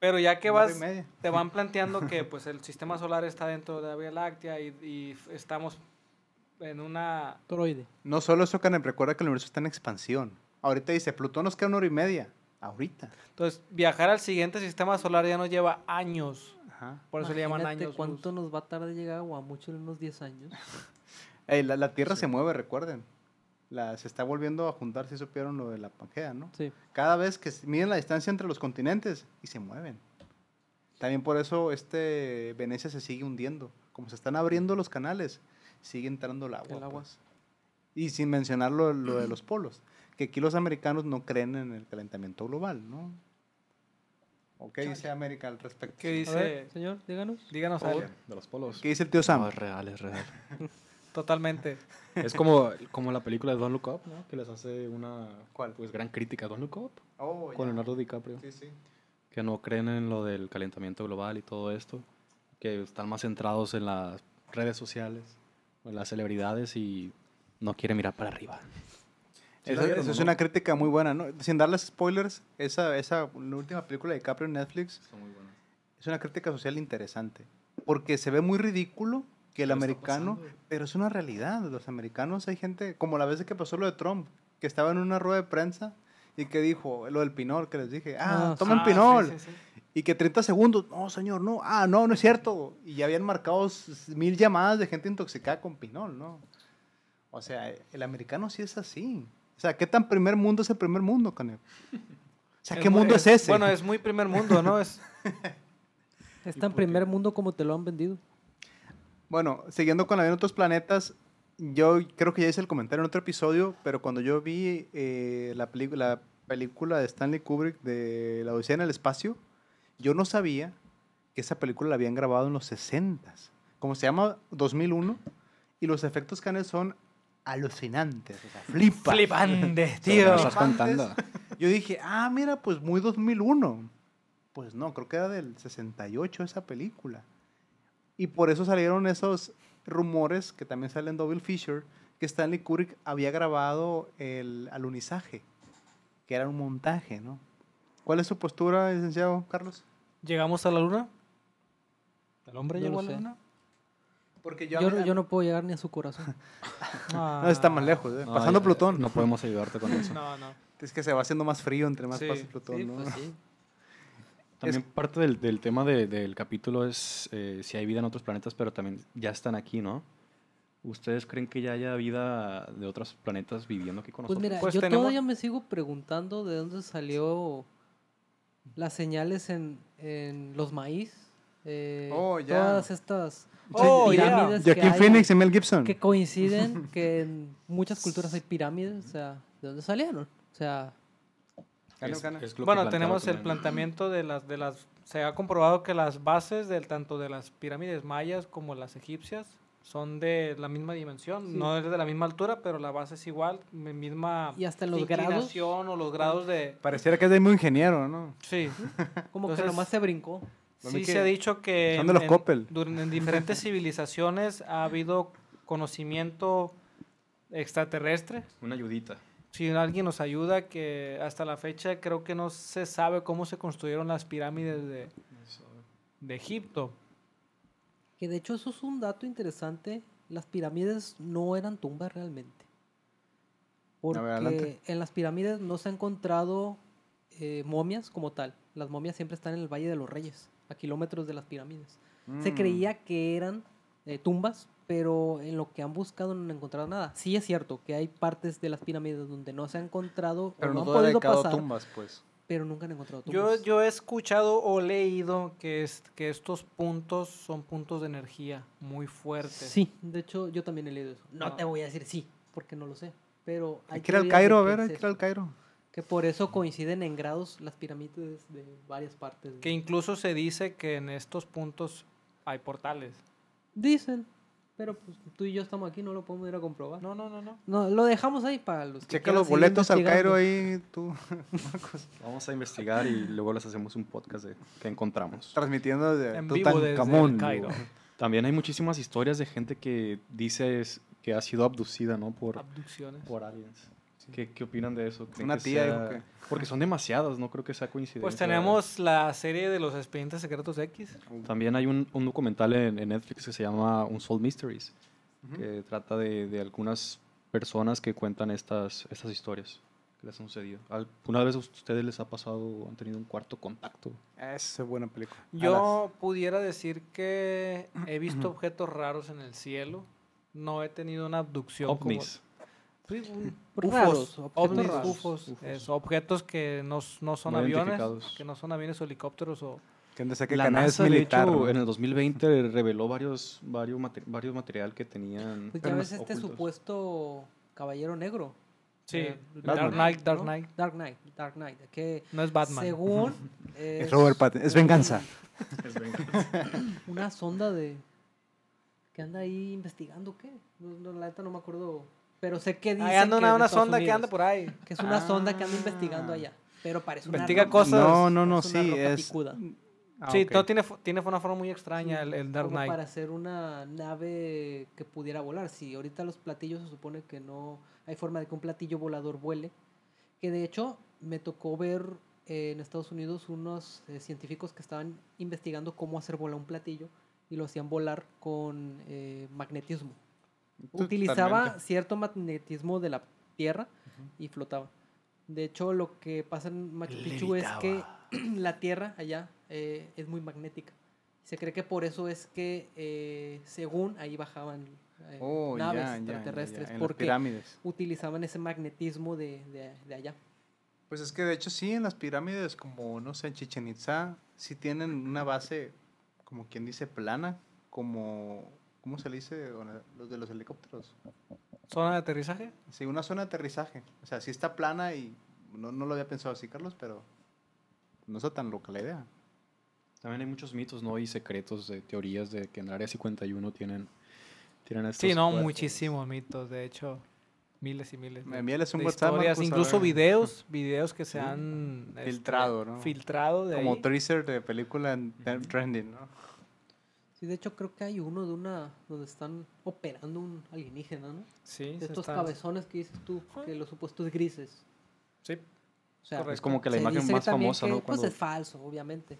Pero ya que vas, te van planteando que pues el sistema solar está dentro de la Vía Láctea y, y estamos en una... Toroide. No solo eso, Canem, recuerda que el universo está en expansión. Ahorita dice, Plutón nos queda una hora y media. Ahorita. Entonces, viajar al siguiente sistema solar ya nos lleva años, Ajá. por eso le llaman Imagínate años. ¿Cuánto luz. nos va a tardar llegar a Guamuchil en unos 10 años? Ey, la, la Tierra se mueve, recuerden. La, se está volviendo a juntar, si supieron lo de la Pangea, ¿no? Sí. Cada vez que miden la distancia entre los continentes y se mueven. También por eso este Venecia se sigue hundiendo. Como se están abriendo los canales, sigue entrando el agua. El agua. pues. Y sin mencionar lo, lo de los polos. Que aquí los americanos no creen en el calentamiento global, ¿no? ¿O qué dice América al respecto? ¿Qué A dice? ver, señor, díganos. Díganos algo. De los polos. ¿Qué dice el tío Sam? No, es real, es real. Totalmente. es como, como la película de Don't Look Up, ¿no? Que les hace una ¿Cuál? pues, gran crítica a Don't Look Up Oh, con ya. Leonardo DiCaprio. Sí, sí. Que no creen en lo del calentamiento global y todo esto. Que están más centrados en las redes sociales, en las celebridades y no quieren mirar para arriba. ¿Sí es una crítica muy buena, ¿no? Sin darles spoilers, esa, esa la última película de DiCaprio en Netflix muy es una crítica social interesante. Porque se ve muy ridículo que el americano, pero es una realidad. Los americanos hay gente, como la vez que pasó lo de Trump, que estaba en una rueda de prensa y que dijo lo del pinol, que les dije, ah, Ah, tomen Ah, pinol. sí, sí, sí. Y que 30 segundos, no, señor, no, ah, no, no es cierto. Y ya habían marcado mil llamadas de gente intoxicada con pinol, ¿no? O sea, el americano sí es así. O sea, ¿qué tan primer mundo es el primer mundo, Canep? O sea, ¿qué mundo es ese? Bueno, es muy primer mundo, ¿no? Es, Es tan primer mundo como te lo han vendido. Bueno, siguiendo con la vida en otros planetas, yo creo que ya hice el comentario en otro episodio, pero cuando yo vi eh, la, la película de Stanley Kubrick de La Odisea en el Espacio, yo no sabía que esa película la habían grabado en los 60 Como se llama 2001, y los efectos canes son alucinantes. O sea, flipa. flipante, ¿Qué tío. me estás contando? Yo dije, ah, mira, pues muy 2001. Pues no, creo que era del 68 esa película. Y por eso salieron esos rumores que también salen Double Fisher, que Stanley Kubrick había grabado el alunizaje, que era un montaje, ¿no? ¿Cuál es su postura, licenciado Carlos? ¿Llegamos a la luna? ¿El hombre No llegó a la sé. luna? Porque Yo, no- yo no puedo llegar ni a su corazón. Ah. No, está más lejos, ¿eh? No, pasando ya- Plutón. No podemos ayudarte con eso. No, no. Es que se va haciendo más frío entre más Sí, pasa Plutón, Sí, ¿no? pues sí. También parte del, del tema de- del capítulo es eh, si hay vida en otros planetas, pero también ya están aquí, ¿no? ¿Ustedes creen que ya haya vida de otros planetas viviendo aquí con Pues nosotros? mira, Pues yo tenemos- todavía me sigo preguntando de dónde salió las señales en, en los maíz. eh, Oh, ya. Todas estas Oh, ya. pirámides que Joaquin hay, Phoenix y Mel Gibson. que coinciden que en muchas culturas hay pirámides. O sea, ¿de dónde salieron? O sea, Gana, Es- gana. es lo que Bueno, tenemos el planteamiento de las, de las... Se ha comprobado que las bases del tanto de las pirámides mayas como las egipcias son de la misma dimensión, Sí. no es de la misma altura, pero la base es igual, mi- misma Y hasta en los grados, inclinación o los grados de... Pareciera que es de muy ingeniero, ¿no? Sí, como que Entonces- nomás se brincó. Sí que se ha dicho que son de los en, Coppel. duran- en diferentes civilizaciones ha habido conocimiento extraterrestre. Una ayudita. Si alguien nos ayuda, que hasta la fecha creo que no se sabe cómo se construyeron las pirámides de, de Egipto. Que de hecho eso es un dato interesante. Las pirámides no eran tumbas realmente. Porque en las pirámides no se ha encontrado eh, momias como tal. Las momias siempre están en el Valle de los Reyes, a kilómetros de las pirámides. Se Mm. creía que eran eh, tumbas, pero en lo que han buscado no han encontrado nada. Sí es cierto que hay partes de las pirámides donde no se ha encontrado Pero o no no han podido pasar, tumbas, pues. pero nunca han encontrado tumbas. yo he escuchado o leído que, es, que estos puntos son puntos de energía muy fuertes. Sí, de hecho yo también he leído eso. No, No. te voy a decir sí, porque no lo sé. Pero Hay hay que ir al Cairo, a ver, hay que ir al Cairo. Que por eso coinciden en grados las pirámides de varias partes. Que incluso se dice que en estos puntos hay portales. Dicen, pero pues tú y yo estamos aquí, no lo podemos ir a comprobar. No, no, no, no. No, lo dejamos ahí para los que Checa los boletos al. Cairo ahí, tú. Vamos a investigar y luego les hacemos un podcast de que encontramos. Transmitiendo de En vivo desde el. Cairo. También hay muchísimas historias de gente que dice que ha sido abducida, ¿no? Por, Abducciones. por aliens. ¿Qué, qué opinan de eso? ¿Creen Una que tía sea- que- Porque son demasiadas, no creo que sea coincidencia. Pues tenemos la serie de los expedientes secretos X. También hay un, un documental en, en Netflix que se llama Unsolved Mysteries, que trata de, de algunas personas que cuentan estas, estas historias que les han sucedido. ¿Alguna vez a ustedes les ha pasado han tenido un cuarto contacto? Esa es buena película. Yo pudiera decir que he visto objetos raros en el cielo. No he tenido una abducción. como- OVNIs. Sí, un- Raros, UFOs, objetos ovnis. UFOs, UFOs. eso, objetos que no, no son No aviones, que no son aviones o helicópteros o Que que La NASA, es de militar. hecho, ¿no? en el 2020 reveló varios, varios, varios material que tenían Pues ya ves este ocultos. supuesto caballero negro. sí, Eh, Dark Knight, Dark ¿no? Knight. Dark Knight, Dark Knight. Que No es Batman. según Es Robert Pattinson. Es un- venganza. Una sonda de que anda ahí investigando qué. No, no, la neta no me acuerdo, pero sé que dice Ahí anda que una, una sonda que anda por ahí. que es una sonda que anda Ah. investigando allá, pero parece una Investiga roca, cosas. No, no, no, sí, es. picuda. Ah, sí, ok. no, tiene, tiene una forma muy extraña el, el Dark como Knight. para hacer una nave que pudiera volar. Si ahorita los platillos se supone que no hay forma de que un platillo volador vuele. Que de hecho me tocó ver eh, en Estados Unidos unos eh, científicos que estaban investigando cómo hacer volar un platillo y lo hacían volar con eh, magnetismo. Utilizaba Totalmente. cierto magnetismo de la Tierra y flotaba. De hecho, lo que pasa en Machu Picchu es que la Tierra allá eh, es muy magnética. Se cree que por eso es que, eh, según ahí bajaban eh, Oh, ya, naves ya, ya, ya, extraterrestres, porque pirámides. utilizaban ese magnetismo de, de- de allá. Pues es que de hecho sí, en las pirámides, como no sé, en Chichen Itza, sí tienen una base, como quien dice, plana, como, ¿cómo se le dice? Los de los helicópteros. ¿Zona de aterrizaje? Sí, una zona de aterrizaje. O sea, sí está plana y no, no lo había pensado así, Carlos, pero no está tan loca la idea. También hay muchos mitos, ¿no? Y secretos de teorías de que en el Área 51 tienen, tienen estos Sí, no, cuerpos. muchísimos mitos, de hecho, miles y miles. Me de- envíales un de WhatsApp, historias, Marcos, incluso videos, videos que se han este, Filtrado, ¿no? Filtrado de Como ahí. teaser de película en en trending, ¿no? Sí, de hecho creo que hay uno de una donde están operando un alienígena, ¿no? Sí, De estos están- cabezones que dices tú, que los supuestos grises. Sí, O sea, Correcto. Es como que la imagen más famosa, que, ¿no? Pues Cuando- es falso, obviamente.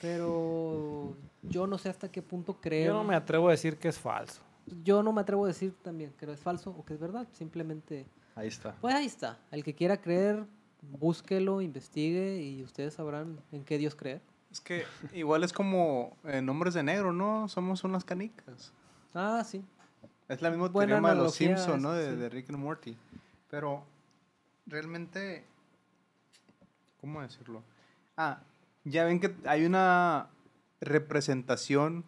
Pero yo no sé hasta qué punto creer. yo no me atrevo a decir que es falso. Yo no me atrevo a decir también que es falso o que es verdad. Simplemente, Ahí está. pues ahí está. El que quiera creer, búsquelo, investigue y ustedes sabrán en qué Dios creer. Es que igual es como en Hombres de Negro, ¿no? Somos unas canicas. Ah, sí. Es la misma Buena teorema de los Simpsons, ¿no? De, sí. de Rick and Morty. Pero realmente, ¿cómo decirlo? Ah, ya ven que hay una representación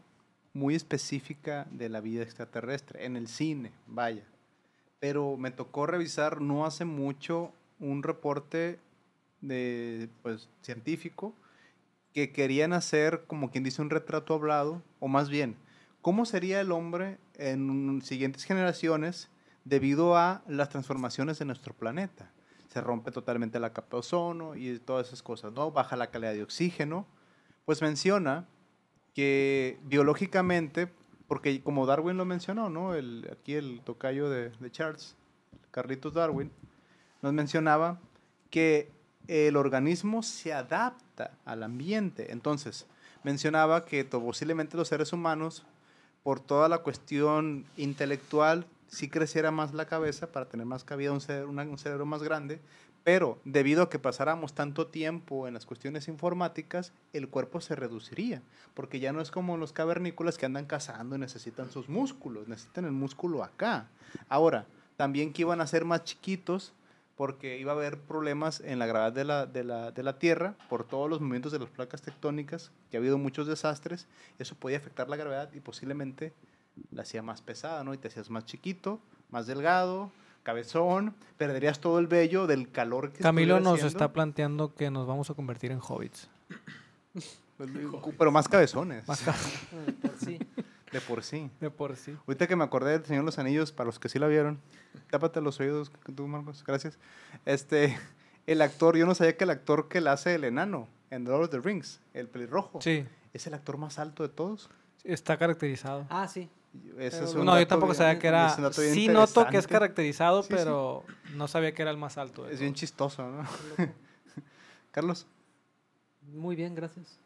muy específica de la vida extraterrestre en el cine, vaya. Pero me tocó revisar no hace mucho un reporte de pues científico que querían hacer como quien dice un retrato hablado o más bien cómo sería el hombre en siguientes generaciones debido a las transformaciones de nuestro planeta. Se rompe totalmente la capa de ozono y todas esas cosas, ¿no? Baja la calidad de oxígeno. Pues menciona que biológicamente, porque como Darwin lo mencionó, ¿no? El, aquí el tocayo de, de Charles, Carlitos Darwin, nos mencionaba que el organismo se adapta al ambiente. Entonces, mencionaba que posiblemente los seres humanos, por toda la cuestión intelectual, sí creciera más la cabeza para tener más cabida, un, cerebro, un cerebro más grande, pero debido a que pasáramos tanto tiempo en las cuestiones informáticas, el cuerpo se reduciría, porque ya no es como los cavernícolas que andan cazando y necesitan sus músculos, necesitan el músculo acá. Ahora, también que iban a ser más chiquitos porque iba a haber problemas en la gravedad de la, de, la, de la, Tierra por todos los movimientos de las placas tectónicas, que ha habido muchos desastres, eso podía afectar la gravedad y posiblemente la hacía más pesada, ¿no? Y te hacías más chiquito, más delgado, cabezón, perderías todo el vello del calor que Camilo nos está planteando que nos vamos a convertir en hobbits. Pero más cabezones. Más cabezones. sí. De por sí. De por sí. Ahorita que me acordé del Señor de los Anillos, para los que sí la vieron, tápate los oídos tú, Marcos, gracias. Este, el actor, yo no sabía que el actor que le hace el enano en The Lord of the Rings, el pelirrojo, sí. es el actor más alto de todos. Está caracterizado. Ah, sí. no, yo tampoco sabía que era. Sí, noto que es caracterizado, pero no sabía que era el más alto. Es bien chistoso, ¿no? Carlos. Muy bien, gracias.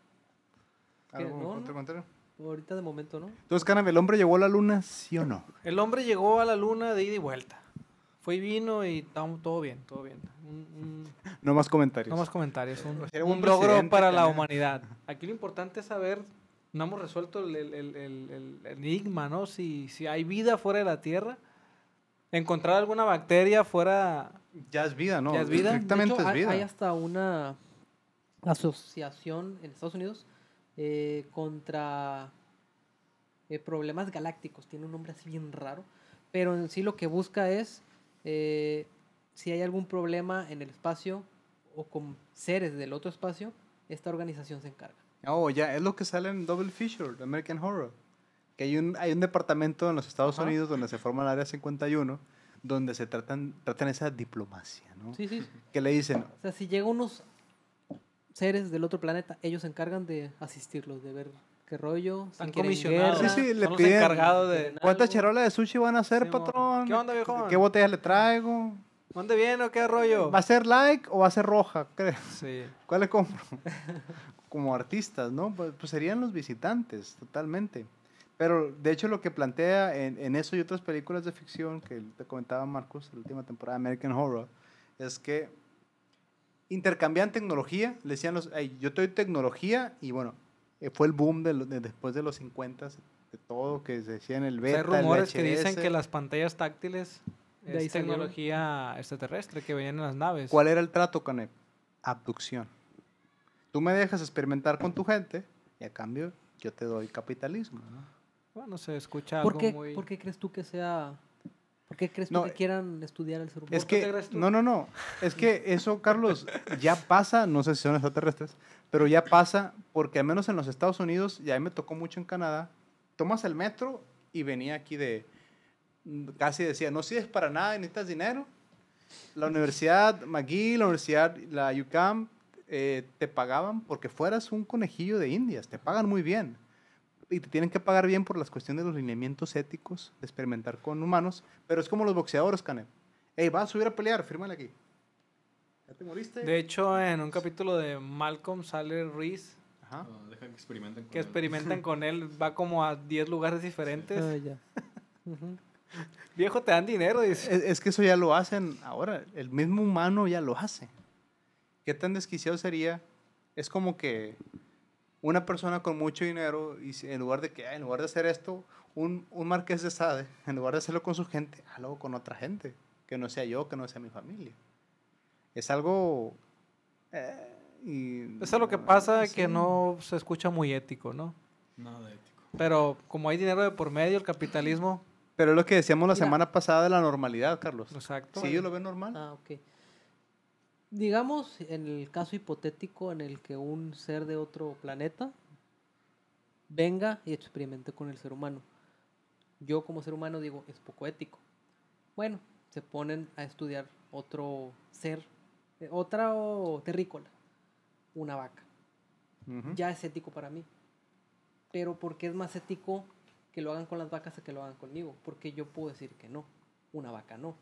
¿Algo otro comentario? Ahorita de momento, ¿no? Entonces, Canam, ¿el hombre llegó a la luna, sí o no? El hombre llegó a la luna de ida y vuelta. Fue y vino y todo bien, todo bien. no más comentarios. No más comentarios. Un, un logro para la humanidad. Aquí lo importante es saber, no hemos resuelto el, el, el, enigma, ¿no? Si, si hay vida fuera de la Tierra, encontrar alguna bacteria fuera... Ya es vida, ¿no? Ya es vida. Exactamente es vida. Hay hasta una asociación en Estados Unidos eh, contra eh, problemas galácticos. Tiene un nombre así bien raro. Pero en sí lo que busca es eh, si hay algún problema en el espacio o con seres del otro espacio, esta organización se encarga. Oh, ya, es lo que sale en Double Feature, American Horror. Que hay un, hay un departamento en los Estados Unidos donde se forma el Área 51, donde se tratan, tratan esa diplomacia, ¿no? Sí, sí. Que le dicen... O sea, si llega unos seres del otro planeta, ellos se encargan de asistirlos, de ver qué rollo. Están comisionados. Sí, sí, le piden. encargados de. ¿Cuántas charolas de sushi van a hacer, Sí, patrón? ¿Qué onda, viejo? ¿Qué botellas le traigo? ¿Dónde viene o qué rollo? ¿Va a ser like o va a ser roja? ¿Qué? Sí. ¿Cuál le compro? Como artistas, ¿no? Pues, pues serían los visitantes, totalmente. Pero de hecho lo que plantea en, en eso y otras películas de ficción que te comentaba Marcos, la última temporada de American Horror, es que intercambian tecnología, le decían los, "Ey, yo te doy tecnología y bueno, eh, fue el boom de, lo- de después de los 50 de todo que se decía en el O sea, beta, hay el rumores que dicen que las pantallas táctiles De es tecnología extraterrestre que venían en las naves. ¿Cuál era el trato con él? Abducción. Tú me dejas experimentar con tu gente y a cambio yo te doy capitalismo. ¿no? Bueno, se escucha ¿Por algo qué, muy... ¿Por qué crees tú que sea.? ¿Por qué crees tú que quieran estudiar el ser humano? Es ¿Por qué que, no, no, no. Es que eso, Carlos, ya pasa, no sé si son extraterrestres, pero ya pasa porque al menos en los Estados Unidos, y a mí me tocó mucho en Canadá, tomas el metro y venía aquí de, casi decía, no sirves para nada, necesitas dinero. La Universidad McGill, la Universidad, la UCAM, eh, te pagaban porque fueras un conejillo de indias, te pagan muy bien. Y te tienen que pagar bien por las cuestiones de los lineamientos éticos de experimentar con humanos, pero es como los boxeadores, Canet. Ey, vas a subir a pelear, fírmale aquí. ¿Ya te moriste? De hecho, en un capítulo de Malcolm sale Reese, Ajá. Ah, deja que experimenten con que él. experimentan con él, va como a 10 lugares diferentes. Ah, ya. Ujú. Viejo, te dan dinero, dice. Es, es que eso ya lo hacen ahora. El mismo humano ya lo hace. ¿Qué tan desquiciado sería? Es como que una persona con mucho dinero, y en lugar de que, en lugar de hacer esto, un, un marqués de Sade, en lugar de hacerlo con su gente, hazlo con otra gente. Que no sea yo, que no sea mi familia. Es algo... eh, y- Eso es lo que pasa, sí. que no se escucha muy ético, ¿no? Nada ético. Pero como hay dinero de por medio, el capitalismo, Pero es lo que decíamos la Mira. semana pasada de la normalidad, Carlos. exacto. Si ellos lo ven normal. Ah, ok. Digamos, en el caso hipotético en el que un ser de otro planeta venga y experimente con el ser humano. yo como ser humano digo, es poco ético. Bueno, se ponen a estudiar otro ser, eh, otra terrícola, una vaca. Ya es ético para mí. Pero ¿por qué es más ético que lo hagan con las vacas a que lo hagan conmigo? Porque yo puedo decir que no, una vaca no.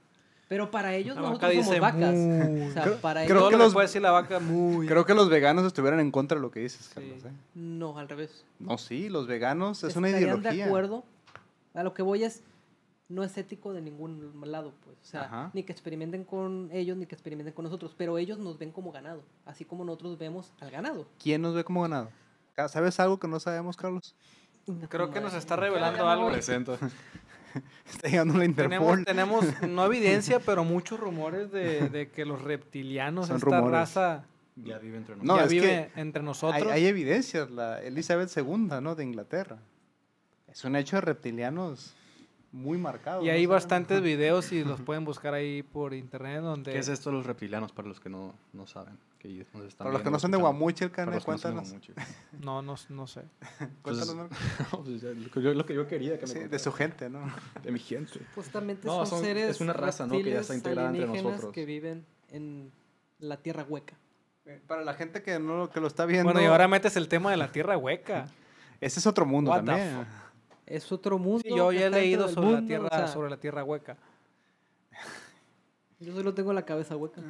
Pero para ellos La vaca nosotros somos dice vacas. "Mu". O sea, Creo- para creo ellos que lo los- puede decir la vaca muy. Creo que los veganos estuvieran en contra de lo que dices, Sí. Carlos. ¿eh? no, al revés. No, sí, los veganos es una ideología. de acuerdo. A lo que voy es, no es ético de ningún lado, pues. O sea, Ajá. ni que experimenten con ellos, ni que experimenten con nosotros. Pero ellos nos ven como ganado, así como nosotros vemos al ganado. ¿Quién nos ve como ganado? ¿Sabes algo que no sabemos, Carlos? Creo que nos está revelando algo. Presento. Está llegando la Tenemos, Interpol. tenemos, no evidencia, pero muchos rumores de, de que los reptilianos, Son esta rumores. raza, Ya vive entre No, nosotros. ya es vive entre Hay, nosotros. hay evidencias. La Elizabeth II, ¿no? De Inglaterra. Es un hecho de reptilianos muy marcado. y ¿no? hay bastantes videos y los pueden buscar ahí por internet donde... ¿Qué es esto de los reptilianos para los que no, no saben? Que nos están Para los que no son de escuchando? Guamuchi, el Para cane, no cuéntanos. No, no, no sé. Cuéntanos. No, pues lo, que yo, quería que me Sí, de su gente, ¿no? De mi gente. Supuestamente No, son, son- seres es una raza, ¿no? Que ya está integrada entre nosotros. que viven en la tierra hueca. Eh, Para la gente que no que lo está viendo. Bueno, y ahora metes el tema de la tierra hueca. Ese es otro mundo What también. Es otro mundo. Sí, yo ya he leído del sobre la mundo, tierra, o sea, sobre la tierra hueca. Yo solo tengo la cabeza hueca.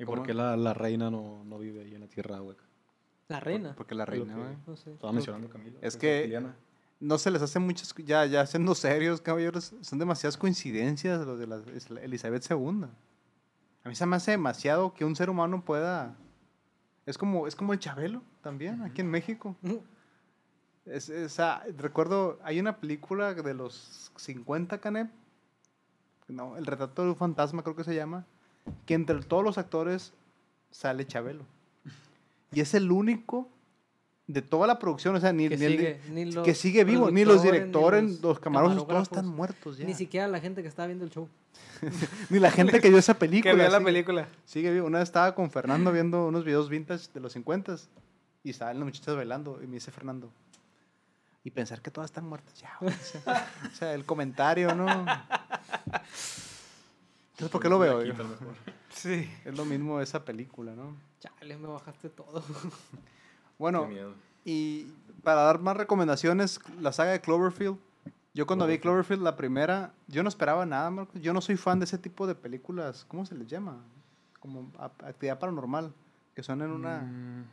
¿Y por qué la, la reina no, no vive ahí en la tierra hueca? La reina. Porque la lo reina, que- güey. No sé. Estaba mencionando Camila. Es es que- reptiliana. No se les hace muchas. Ya, ya siendo serios, caballeros. Son demasiadas coincidencias los de la Elizabeth II. A mí se me hace demasiado que un ser humano pueda. Es como, es como el Chabelo también, aquí en México. Es, es- ah, recuerdo, hay una película de los 50, Canep. No, El retrato de un fantasma, creo que se llama. Que entre todos los actores sale Chabelo. Y es el único de toda la producción, o sea, ni, que, ni el- sigue, ni los que sigue vivo, ni los directores, ni los, camarógrafos, todos están muertos ya. Ni siquiera la gente que estaba viendo el show. Ni la gente que vio esa película. Que la sigue- película. Sigue vivo. Una vez estaba con Fernando viendo unos videos vintage de los 50 y estaban las muchachas bailando y me dice Fernando, y pensar que todas están muertas ya. güey". O sea, o sea, el comentario, ¿no? Entonces, ¿por qué lo veo? Yo? Sí. Es lo mismo esa película, ¿no? Chale, me bajaste todo. Bueno. Y para dar más recomendaciones, la saga de Cloverfield. Yo cuando vi Cloverfield la primera, yo no esperaba nada, Marcos. Yo no soy fan de ese tipo de películas. ¿Cómo se les llama? Como actividad paranormal. Que son en una... Mm,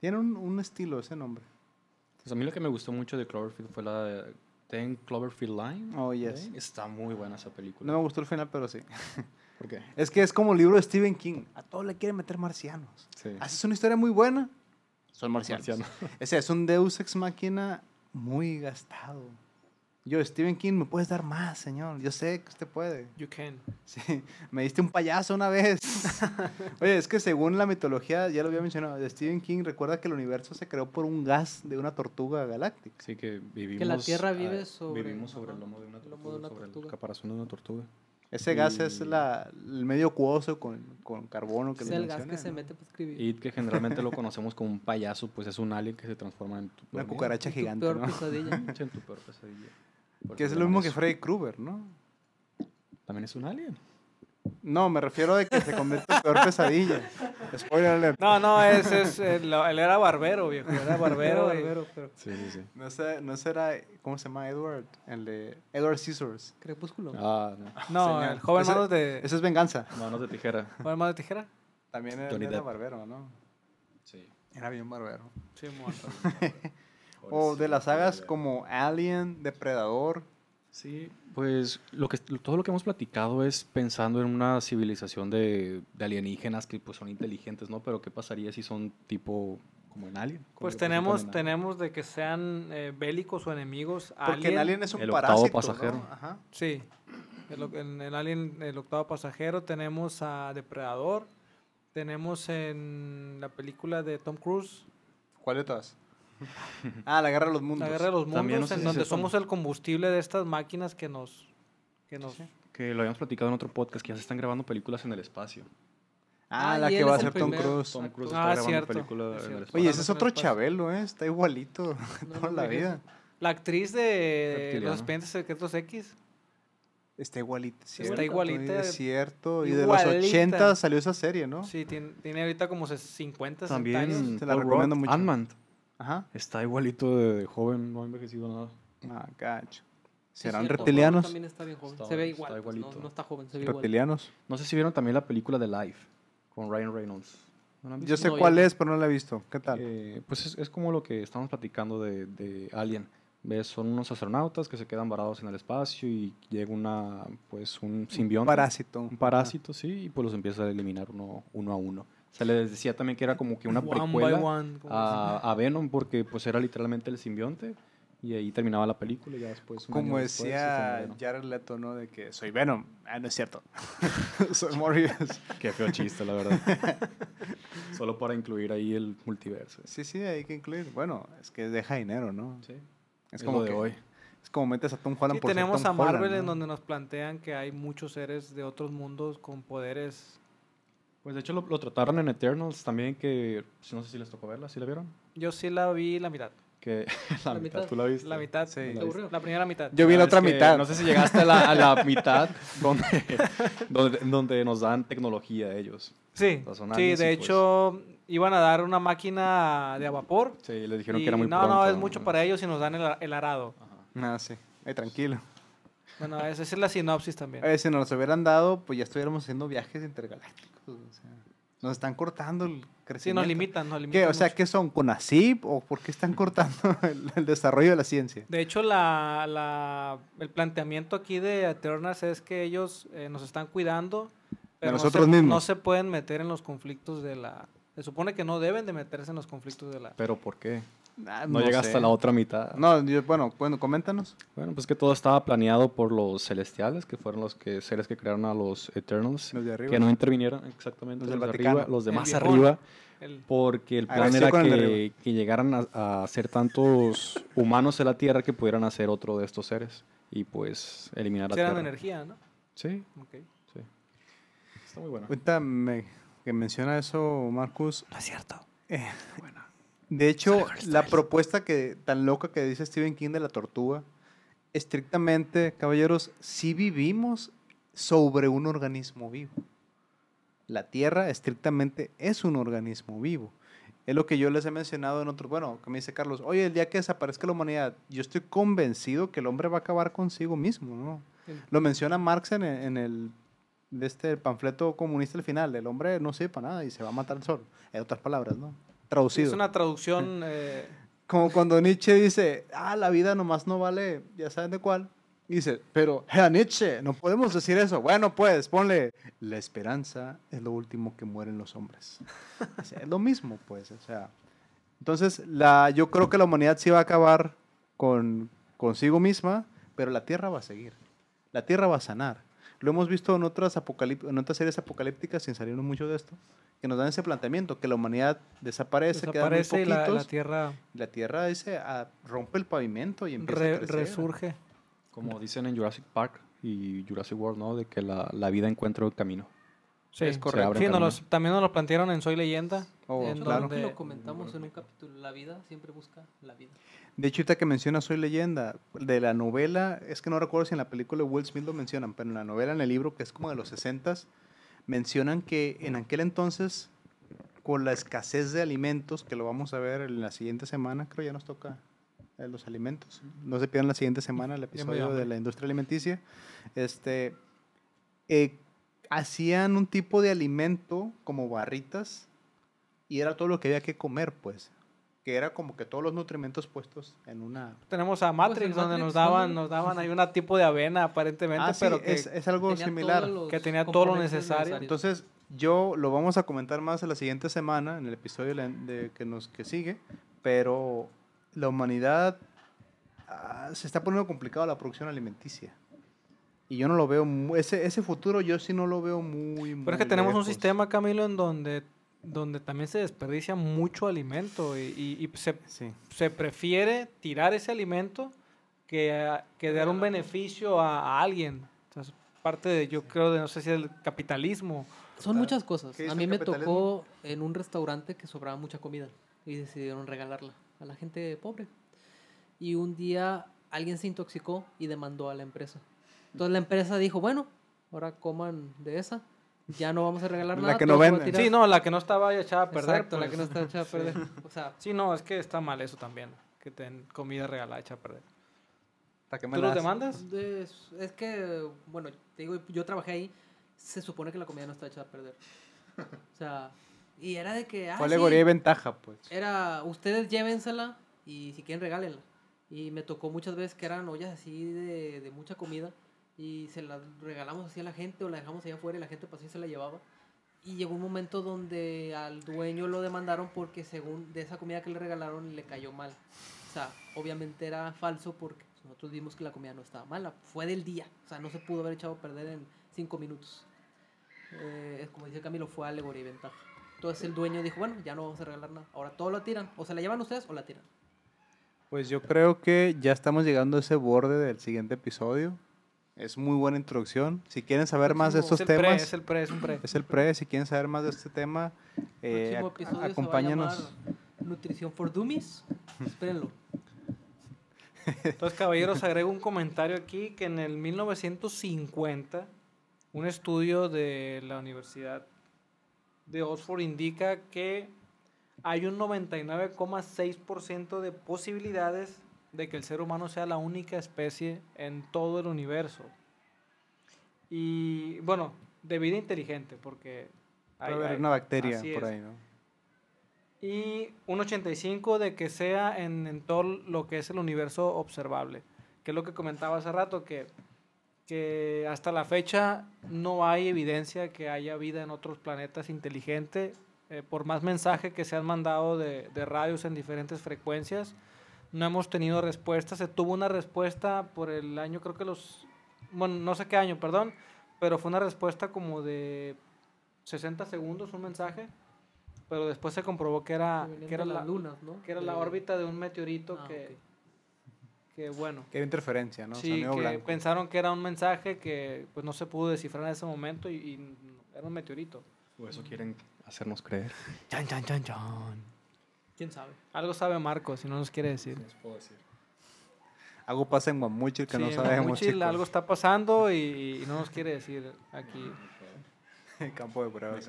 Tiene un, un estilo ese nombre. Pues a mí lo que me gustó mucho de Cloverfield fue la de Ten Cloverfield Line. Oh, yes. Está muy buena esa película. No me gustó el final, pero sí. ¿Por qué? Es que es como el libro de Stephen King. A todos le quieren meter marcianos. Sí. Haces una historia muy buena. Son marcianos. Marciano. Ese es un Deus Ex Máquina muy gastado. Yo, Stephen King, ¿me puedes dar más, señor? Yo sé que usted puede. You can. Sí, me diste un payaso una vez. Oye, es que según la mitología, ya lo había mencionado, de Stephen King, recuerda que el universo se creó por un gas de una tortuga galáctica. Sí, que vivimos... Tierra ah, vive sobre- Vivimos sobre el lomo de una tortuga, de una sobre tortuga. el caparazón de una tortuga. Ese gas es la, el medio acuoso con, con carbono que Es le el gas que se ¿no? mete para escribir. Y que generalmente lo conocemos como un payaso, pues es un alien que se transforma en tu Una peor cucaracha tu gigante, peor ¿no? pesadilla. En tu peor pesadilla. Que es eso lo mismo que eso. Freddy Krueger, ¿no? También es un alien. No, me refiero a que se convierte en peor pesadilla. Spoiler alert. No, no, ese es. Él, él era barbero, viejo. Era barbero. y- barbero, pero Sí, sí, sí. No sé, no será, ¿cómo se llama Edward? El de Edward Scissors. crepúsculo. Ah, no. No, Señor. el joven Ese- manos de. Esa es venganza. Manos de tijera. ¿Joven manos de tijera? También era, era barbero, ¿no? Sí. Era bien barbero. Sí, muerto. O de las sagas como Alien, Depredador. Sí, pues lo que, todo lo que hemos platicado es pensando en una civilización de, de alienígenas que pues son inteligentes, ¿no? Pero ¿qué pasaría si son tipo como en Alien? Como Pues tenemos, en Alien. tenemos de que sean eh, bélicos o enemigos. Porque el Alien es un El octavo pasajero. ¿no? Ajá. Sí. El En el Alien, el octavo pasajero, tenemos a Depredador. Tenemos en la película de Tom Cruise, ¿Cuál de todas? Ah, la Guerra de los Mundos. La Guerra de los También Mundos, no sé en si donde somos el combustible de estas máquinas que nos... Que nos Que lo habíamos platicado en otro podcast, que ya se están grabando películas en el espacio. Ah, Ah, la que va a ser Tom. Cruise. Tom Cruise Ah, está grabando cierto, película es en el cierto. espacio. Oye, ese es otro. Chabelo, ¿eh? Está igualito No, toda no la vida. La actriz de Reptiliano. Los Expedientes Secretos X. Está igualita. Está ¿cierto? igualita. Es cierto. Y de los Igualita. 80 salió esa serie, ¿no? Sí, tiene, tiene ahorita como se- 50, 60 También años. Te la Paul recomiendo mucho. Ant-Man. Ajá. Está igualito de, de joven, no ha envejecido nada. Ah, gacho. Sí, ¿Serán cierto, reptilianos? También está bien joven. Está- se ve está igual. pues, no, igualito. no está joven, se ve igual. Reptilianos. No sé si vieron también la película de Life con Ryan Reynolds. ¿No Yo sé No, cuál es, pero no la he visto. ¿Qué tal? Eh, pues es, es como lo que estamos platicando de, de Alien. ¿Ves? Son unos astronautas que se quedan varados en el espacio y llega una, pues, un simbionte. Parásito. Un parásito, sí, y pues los empieza a eliminar uno, uno a uno. Se les decía también que era como que una One by precuela one, a, a Venom porque pues era literalmente el simbionte y ahí terminaba la película y ya después un Como después, decía Venom. Jared Leto, ¿no? De que soy Venom. Ah, no es cierto. soy Morbius. Qué feo chiste, la verdad. Solo para incluir ahí el multiverso. Sí, sí, hay que incluir. Bueno, es que deja dinero, ¿no? Sí. Es Es como lo de que- hoy. Es como metes a Tom Holland Sí, por tenemos a Tom Holland, Marvel en ¿no? donde nos plantean que hay muchos seres de otros mundos con poderes. Pues de hecho lo, lo trataron en Eternals también, que pues, no sé si les tocó verla, ¿sí la vieron? Yo sí la vi la mitad. Que la, La mitad, mitad. ¿tú la viste? La mitad. Sí. la, ¿Te aburrió? la primera mitad. Yo vi la otra mitad. No sé si llegaste a la, a la mitad donde, donde, donde nos dan tecnología ellos. Sí, sí, de pues- hecho iban a dar una máquina de a vapor. Sí, les dijeron y que era muy no, pronto. no, es mucho para ellos y nos dan el, el arado. Ajá. Ah, sí. Ay, tranquilo. Bueno, esa es la sinopsis también. Eh, si nos los hubieran dado, pues ya estuviéramos haciendo viajes intergalácticos. O sea, nos están cortando el Sí, crecimiento. nos limitan, nos limitan. ¿Qué? O sea. ¿qué son? ¿Con ASIP? ¿O por qué están cortando el, el desarrollo de la ciencia? De hecho, la, la- el planteamiento aquí de Eternals es que ellos eh, nos están cuidando, pero no nosotros se, mismos. no se pueden meter en los conflictos de la... Se supone que no deben de meterse en los conflictos de la... Pero ¿por qué? Ah, No, llega sé. hasta la otra mitad. No, yo- bueno, bueno, coméntanos. Bueno, pues que todo estaba planeado por los celestiales, que fueron los que, seres que crearon a los Eternals. Los de arriba. Que no intervinieron exactamente Los los, del de arriba, los de El más arriba, el- porque el Ah, plan era que, que llegaran a, a ser tantos humanos en la Tierra que pudieran hacer otro de estos seres y pues eliminar la Tierra. energía, ¿no? Sí, Ok. sí. Está muy bueno. Ahorita me- que menciona eso, Marcus. No es cierto. De hecho, la propuesta que tan loca que dice Stephen King de la tortuga, estrictamente, caballeros, si vivimos sobre un organismo vivo. La Tierra estrictamente es un organismo vivo. Es lo que yo les he mencionado en otro, bueno, que me dice Carlos, oye, el día que desaparezca la humanidad, yo estoy convencido que el hombre va a acabar consigo mismo, ¿no? Lo menciona Marx en el, en el de este panfleto comunista al final, el hombre no sirve para nada y se va a matar solo. En otras palabras, ¿no? Traducido. Es una traducción... eh, Como cuando Nietzsche dice, ah, la vida nomás no vale, ya saben de cuál. Y dice, pero, Herr Nietzsche, no podemos decir eso. Bueno, pues, ponle, la esperanza es lo último que mueren los hombres. Es lo mismo, pues, o sea. Entonces, la, yo creo que la humanidad sí va a acabar con consigo misma, pero la tierra va a seguir. La tierra va a sanar. Lo hemos visto en otras, apocalip- en otras series apocalípticas, sin salirnos mucho de esto, que nos dan ese planteamiento, que la humanidad desaparece, quedan muy desaparece y la, la Tierra la Tierra dice, ah, rompe el pavimento y empieza re- a crecer. resurge. Como dicen en Jurassic Park y Jurassic World, ¿no? De que la, la vida encuentra el camino. Sí, Es correcto. Sí, nos los- también nos lo plantearon en Soy Leyenda. Oh, en claro. donde- lo comentamos en un capítulo. La vida siempre busca la vida. De hecho, ahorita que menciona Soy Leyenda, de la novela, es que no recuerdo si en la película de Will Smith lo mencionan, pero en la novela, en el libro, que es como de los 60 mencionan que en aquel entonces, con la escasez de alimentos, que lo vamos a ver en la siguiente semana, creo ya nos toca eh, los alimentos. No se pierdan la siguiente semana el episodio de la industria alimenticia. Este, eh, hacían un tipo de alimento como barritas y era todo lo que había que comer, pues. Que era como que todos los nutrimentos puestos en una... Tenemos a Matrix, en donde Matrix, nos daban, ¿no? nos daban ahí un tipo de avena aparentemente, Ah, sí, pero que es, es algo similar. que tenía todo lo necesario. Entonces, yo lo vamos a comentar más en la siguiente semana, en el episodio de de que nos que sigue, pero la humanidad ah, se está poniendo complicado la producción alimenticia. Y yo no lo veo, ese, ese futuro yo sí no lo veo muy, Pero es que tenemos un sistema, Camilo, en donde, donde también se desperdicia mucho alimento y, y- y se, Sí. se prefiere tirar ese alimento que, a- que dar un beneficio a, a alguien. Entonces, parte de, yo creo, de no sé si el capitalismo. Son muchas cosas. ¿Qué es A mí me tocó en un restaurante que sobraba mucha comida y decidieron regalarla a la gente pobre. y un día alguien se intoxicó y demandó a la empresa. Entonces la empresa dijo, bueno, ahora coman de esa, ya no vamos a regalar La nada. que no venden. tirar". Sí, no, la que no estaba echada a perder. Exacto, la pues. que no está echada a perder. O sea, Sí, no, es que está mal eso también. Que te den comida regalada hecha a perder. ¿Para qué me ¿Tú la los das? demandas? es, es que, bueno, te digo, yo trabajé ahí, se supone que la comida no está echada a perder. O sea, y era de que... ah, sí, alegoría y ventaja, pues. Era, ustedes llévensela y si quieren regálenla. Y me tocó muchas veces que eran ollas así de, de mucha comida y se las regalamos así a la gente o la dejamos allá afuera y la gente pasó y se la llevaba. Y llegó un momento donde al dueño lo demandaron porque según de esa comida que le regalaron le cayó mal. O sea, obviamente era falso porque nosotros vimos que la comida no estaba mala. Fue del día. O sea, no se pudo haber echado a perder en cinco minutos. Eh, como dice Camilo, fue alegoría y ventaja. Entonces el dueño dijo, bueno, ya no vamos a regalar nada. Ahora todo lo tiran. O se la llevan ustedes o la tiran. Pues yo creo que ya estamos llegando a ese borde del siguiente episodio. Es muy buena introducción. Si quieren saber más de estos es el pre, temas, es el pre, es un pre. es el pre. Si quieren saber más de este tema, eh, ac- acompáñanos. Nutrición for Dummies. Espérenlo. Entonces, caballeros, agrego un comentario aquí que en el 1950 un estudio de la Universidad de Oxford indica que hay un 99,6% de posibilidades de que el ser humano sea la única especie en todo el universo. Y bueno, de vida inteligente, porque Puede haber una bacteria por ahí, ¿no? y un 85 de que sea en, en todo lo que es el universo observable, que es lo que comentaba hace rato, que, que hasta la fecha no hay evidencia que haya vida en otros planetas inteligente, eh, por más mensaje que se han mandado de, de radios en diferentes frecuencias, no hemos tenido respuesta, se tuvo una respuesta por el año, creo que los, bueno, no sé qué año, perdón, pero fue una respuesta como de 60 segundos, un mensaje, pero después se comprobó que era, Que era, la, lunas, ¿no? que era la órbita de un meteorito Ah, que, que, bueno, Que era interferencia, ¿no? sí, Sonido que blanco. pensaron que era un mensaje que pues no se pudo descifrar en ese momento y, y era un meteorito. O eso quieren hacernos creer. Chan, chan, chan, chan. ¿Quién sabe? Algo sabe Marco, si no nos quiere decir. Les puedo decir. Algo pasa en Guamuchil que no Sí, sabemos, Mamuchil, chicos. algo está pasando y, y no nos quiere decir aquí. Campo de pruebas.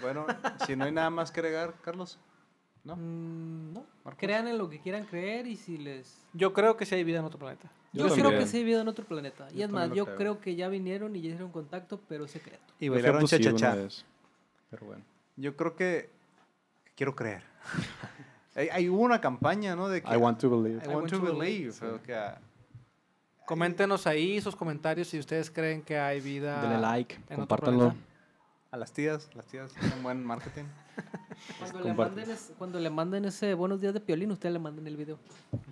Bueno, si no hay nada más que agregar, Carlos. ¿No? Mm, no. Marcos. Crean en lo que quieran creer y si les... Yo creo que sí hay vida en otro planeta. Yo, Yo creo que sí hay vida en otro planeta. Y Yo es más, yo creo. creo que ya vinieron y ya hicieron contacto, pero secreto. Y bailaron vez, Pero bueno. Yo creo que quiero creer. hay, una campaña, ¿no? De que I want to believe. I want to believe. o ah, Coméntenos ahí sus comentarios si ustedes creen que hay vida. Denle like, compártanlo. a las tías, las tías hacen buen marketing. Cuando le, manden es- cuando le manden ese buenos días de piolín, ustedes le manden el video.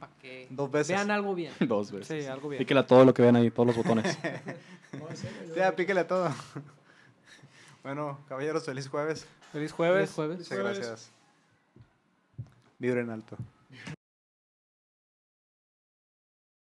Para que Dos veces. vean algo bien. Dos veces. Sí, algo bien. Píquele a todo lo que ven ahí, todos los botones. Ya, píquele a todo. bueno, caballeros, feliz jueves. Feliz jueves. Feliz jueves. Muchas gracias. Vibren alto.